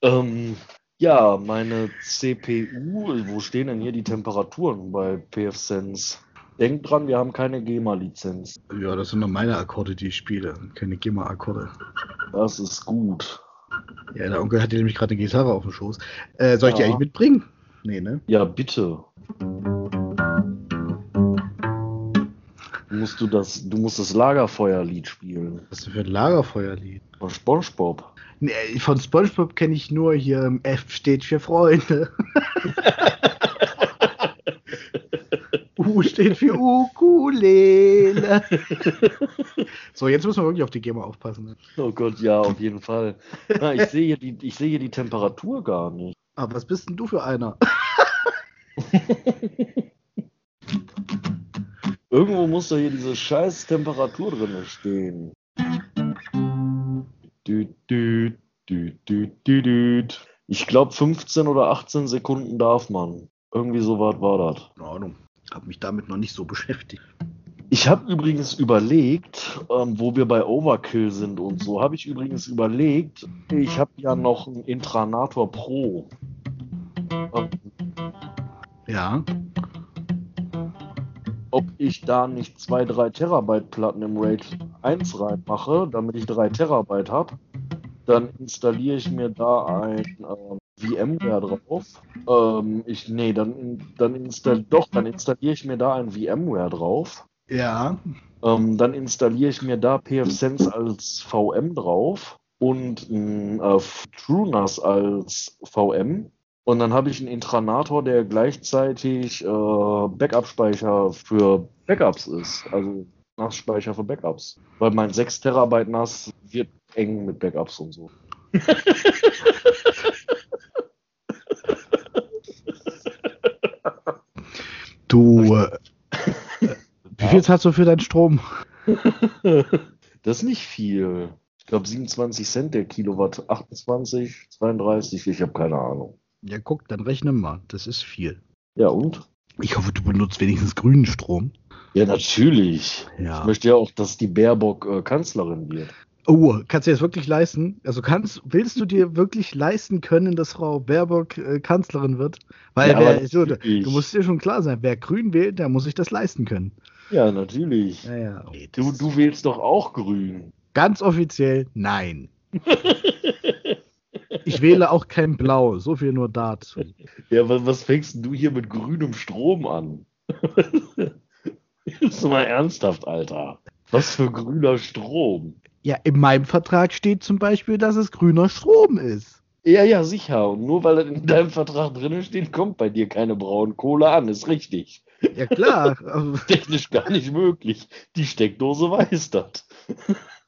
ähm, ja, meine CPU, wo stehen denn hier die Temperaturen bei PFSense? Denkt dran, wir haben keine GEMA-Lizenz. Ja, das sind nur meine Akkorde, die ich spiele. Keine GEMA-Akkorde. Das ist gut. Ja, der Onkel hat hier nämlich gerade eine Gitarre auf dem Schoß. Äh, soll ich die eigentlich mitbringen? Nee, ne? Ja, bitte. Musst du das, du musst das Lagerfeuerlied spielen. Was ist denn für ein Lagerfeuerlied? Von SpongeBob. Nee, von SpongeBob kenne ich nur hier F steht für Freunde. U steht für Ukulele. so, jetzt müssen wir wirklich auf die GEMA aufpassen. Ne? Oh Gott, ja, auf jeden Fall. Na, ich sehe hier die, ich sehe hier die Temperatur gar nicht. Aber was bist denn du für einer? Irgendwo muss doch hier diese scheiß Temperatur drin stehen. Ich glaube 15 oder 18 Sekunden darf man. Irgendwie so weit war das. In Ordnung. Hab mich damit noch nicht so beschäftigt. Ich habe übrigens überlegt, ähm, wo wir bei Overkill sind und so, habe ich übrigens überlegt, ich habe ja noch einen Intranator Pro. Ähm, Ja. ob ich da nicht zwei, drei Terabyte Platten im RAID 1 reinmache, damit ich drei Terabyte habe. Dann installiere ich mir da ein ähm, VMware drauf. Ähm, ich, nee, dann, dann install, doch, dann installiere ich mir da ein VMware drauf. Ja. Ähm, dann installiere ich mir da pfSense als VM drauf und ein äh, TrueNAS als VM. Und dann habe ich einen Intranator, der gleichzeitig äh, Backup-Speicher für Backups ist. Also NAS-Speicher für Backups. Weil mein 6 Terabyte NAS wird eng mit Backups und so. Du, äh, wie viel zahlst du für deinen Strom? Das ist nicht viel. Ich glaube 27 Cent der Kilowatt, 28, 32, ich habe keine Ahnung. Ja, guck, dann rechne mal. Das ist viel. Ja und? Ich hoffe, du benutzt wenigstens grünen Strom. Ja, natürlich. Ich Ja. möchte ja auch, dass die Baerbock äh, Kanzlerin wird. Oh, kannst du dir das wirklich leisten? Also kannst, willst du dir wirklich leisten können, dass Frau Baerbock äh, Kanzlerin wird? Weil Ja, wer, so, du, musst dir schon klar sein, wer grün wählt, der muss sich das leisten können. Ja, natürlich. Ja, ja. Nee, Du, du wählst doch auch grün. Ganz offiziell nein. Ich wähle auch kein Blau, so viel nur dazu. Ja, was, was fängst du hier mit grünem Strom an? Ist mal ernsthaft, Alter. Was für grüner Strom? Ja, in meinem Vertrag steht zum Beispiel, dass es grüner Strom ist. Ja, ja, sicher. Und nur weil das in deinem Vertrag drin steht, kommt bei dir keine Braunkohle an. Ist richtig. Ja klar. Technisch gar nicht möglich. Die Steckdose weiß das.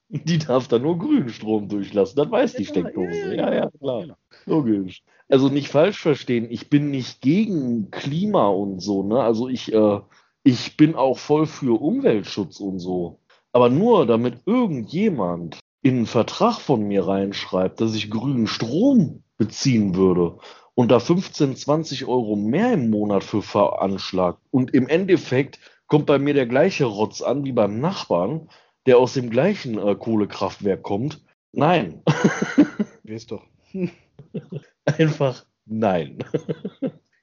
Die darf da nur grünen Strom durchlassen. Das weiß die Ja, Steckdose. ja, Ja, ja, klar. Logisch. Also nicht falsch verstehen. Ich bin nicht gegen Klima und so. Ne? Also ich, äh, ich bin auch voll für Umweltschutz und so. Aber nur damit irgendjemand in einen Vertrag von mir reinschreibt, dass ich grünen Strom beziehen würde und da 15, 20 Euro mehr im Monat für veranschlagt. Und im Endeffekt kommt bei mir der gleiche Rotz an wie beim Nachbarn, der aus dem gleichen äh, Kohlekraftwerk kommt. Nein, Weißt doch. einfach nein.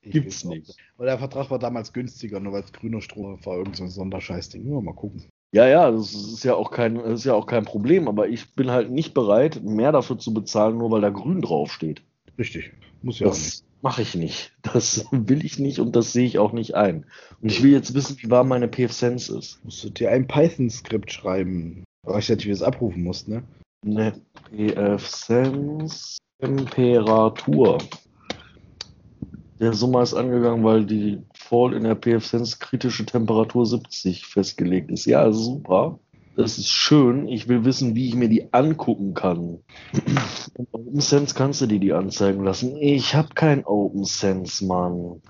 Ich Gibt's nicht. Weil der Vertrag war damals günstiger, nur weil es grüner Strom war, irgendein so ein Sonderscheißding. Ja, mal gucken. Ja, ja, das ist ja auch kein, das ist ja auch kein Problem, aber ich bin halt nicht bereit, mehr dafür zu bezahlen, nur weil da grün draufsteht. Richtig. Muss ja auch nicht. Das mache ich nicht. Das will ich nicht und das sehe ich auch nicht ein. Und ich will jetzt wissen, wie warm meine PFSense ist. Musst du dir ein Python-Skript schreiben. Nicht, wie du es abrufen musst, ne? Ne, PFSense Temperatur. Der Summer ist angegangen, weil die Fall in der PFSense kritische Temperatur 70 festgelegt ist. Ja, super. Das ist schön. Ich will wissen, wie ich mir die angucken kann. Und OpenSense kannst du dir die anzeigen lassen. Ich habe kein OpenSense, Mann.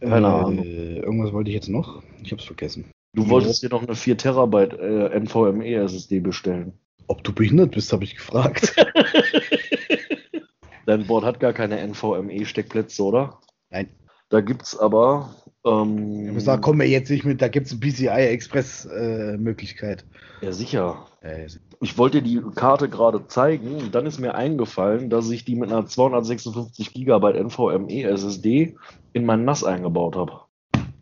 Keine Ahnung. Äh, irgendwas wollte ich jetzt noch. Ich hab's vergessen. Du wolltest dir noch eine 4 Terabyte äh, NVMe SSD bestellen. Ob du behindert bist, habe ich gefragt. Dein Board hat gar keine NVMe-Steckplätze, oder? Nein. Da gibt's aber. Ähm, Ich sag, komm mir jetzt nicht mit, da gibt's eine PCI-Express-Möglichkeit. ja, sicher. Äh, Ich wollte dir die Karte gerade zeigen und dann ist mir eingefallen, dass ich die mit einer 256 GB NVMe SSD in mein NAS eingebaut habe.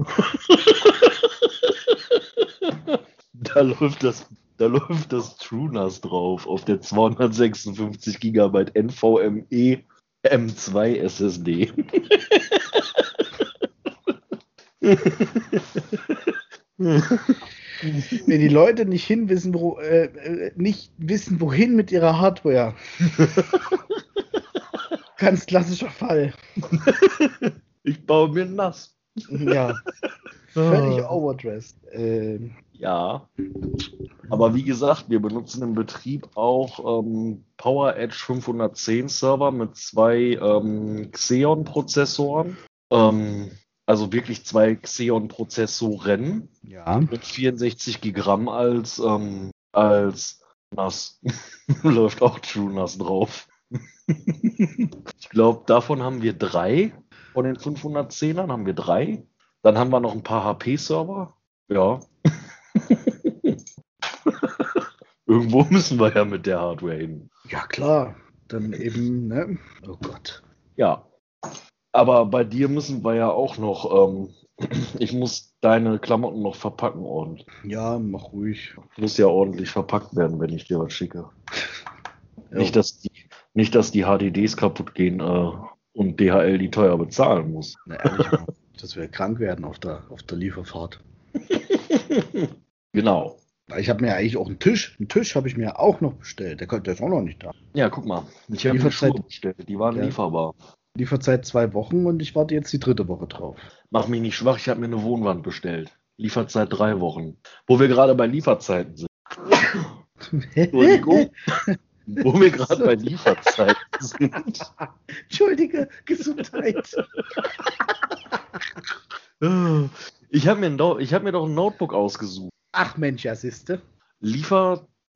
da läuft das, da läuft das TrueNAS drauf auf der 256 GB NVMe M2 SSD. wenn die Leute nicht hinwissen, wo, äh, äh, nicht wissen, wohin mit ihrer Hardware. Ganz klassischer Fall. Ich baue mir ein NAS. Ja. Völlig overdressed. Ähm, Ja. Aber wie gesagt, wir benutzen im Betrieb auch ähm, PowerEdge 510 Server mit zwei ähm, Xeon-Prozessoren. Ähm, also wirklich zwei Xeon-Prozessoren. Ja. Mit 64 Gramm als, ähm, als nass. Läuft auch True Nass drauf. ich glaube, davon haben wir drei. Von den 510ern haben wir drei. Dann haben wir noch ein paar HP-Server. Ja. Irgendwo müssen wir ja mit der Hardware hin. Ja, klar. Dann eben, ne? Oh Gott. Ja. Aber bei dir müssen wir ja auch noch, ähm, ich muss deine Klamotten noch verpacken ordentlich. Ja, mach ruhig. Muss ja ordentlich verpackt werden, wenn ich dir was schicke. Ja. Nicht, dass die, nicht, dass die HDDs kaputt gehen äh, und DHL die teuer bezahlen muss. Na, ehrlich, dass wir krank werden auf der, auf der Lieferfahrt. genau. Ich habe mir eigentlich auch einen Tisch, einen Tisch habe ich mir auch noch bestellt. Der, der ist auch noch nicht da. Ja, guck mal. Ich habe Schuhe bestellt, die waren ja. lieferbar. Lieferzeit zwei Wochen und ich warte jetzt die dritte Woche drauf. Mach mich nicht schwach, ich habe mir eine Wohnwand bestellt. Lieferzeit drei Wochen. Wo wir gerade bei Lieferzeiten sind. Entschuldigung. Wo wir gerade bei Lieferzeiten sind. Entschuldige, Gesundheit. Ich habe mir, hab mir doch ein Notebook ausgesucht. Ach Mensch, ja, siehste.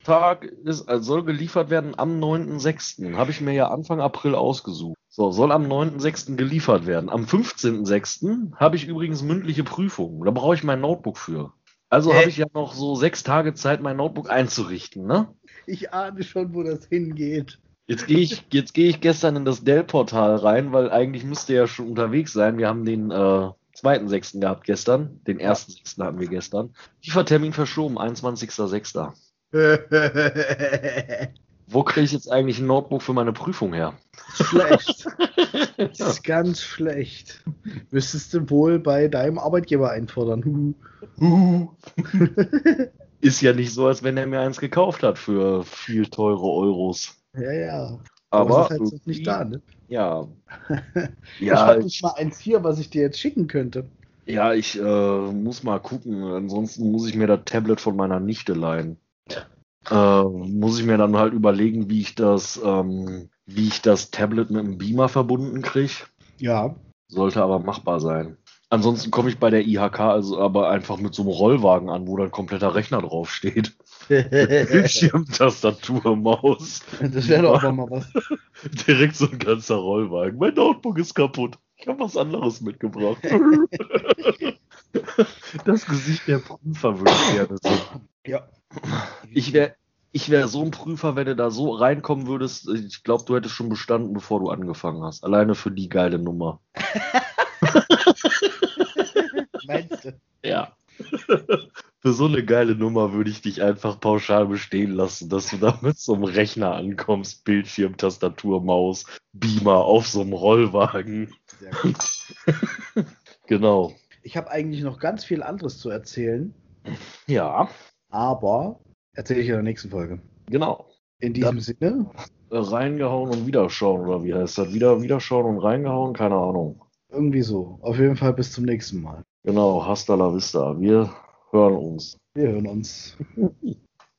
Liefertag ist, also soll geliefert werden am 9.6. Habe ich mir ja Anfang April ausgesucht. So, soll am 9.6. geliefert werden. Am 15.6. habe ich übrigens mündliche Prüfungen. Da brauche ich mein Notebook für. Also äh. habe ich ja noch so sechs Tage Zeit, mein Notebook einzurichten, ne? Ich ahne schon, wo das hingeht. Jetzt gehe ich, jetzt gehe ich gestern in das Dell-Portal rein, weil eigentlich müsste er ja schon unterwegs sein. Wir haben den äh, zweiten Sechsten gehabt gestern. Den ersten Sechsten hatten wir gestern. Liefertermin verschoben, 21.06. Wo kriege ich jetzt eigentlich ein Notebook für meine Prüfung her? Schlecht. Das ist ganz schlecht. Müsstest du wohl bei deinem Arbeitgeber einfordern. ist ja nicht so, als wenn er mir eins gekauft hat für viel teure Euros. Ja, ja. Aber, Aber ist halt nicht da, ne? Ja. ja. Ich habe nicht mal eins hier, was ich dir jetzt schicken könnte. Ja, ich äh, muss mal gucken. Ansonsten muss ich mir das Tablet von meiner Nichte leihen. Äh, muss ich mir dann halt überlegen, wie ich das, ähm, wie ich das Tablet mit dem Beamer verbunden kriege. Ja. Sollte aber machbar sein. Ansonsten komme ich bei der IHK also aber einfach mit so einem Rollwagen an, wo dann kompletter Rechner draufsteht. Bildschirm, Tastatur, Maus. Das wäre doch auch mal was. Direkt so ein ganzer Rollwagen. Mein Notebook ist kaputt. Ich habe was anderes mitgebracht. das Gesicht der Prüfer würde ich gerne sehen. Ja. Ich wäre ich wär so ein Prüfer, wenn du da so reinkommen würdest. Ich glaube, du hättest schon bestanden, bevor du angefangen hast. Alleine für die geile Nummer. Meinst du? Ja. Für so eine geile Nummer würde ich dich einfach pauschal bestehen lassen, dass du da mit so einem Rechner ankommst, Bildschirm, Tastatur, Maus, Beamer auf so einem Rollwagen. Sehr gut. genau. Ich habe eigentlich noch ganz viel anderes zu erzählen. Ja. Aber erzähle ich in der nächsten Folge. Genau. In diesem Dann Sinne. Reingehauen und wiederschauen, oder wie heißt das? Wieder wiederschauen und reingehauen? Keine Ahnung. Irgendwie so. Auf jeden Fall bis zum nächsten Mal. Genau, hasta la vista. Wir hören uns. Wir hören uns.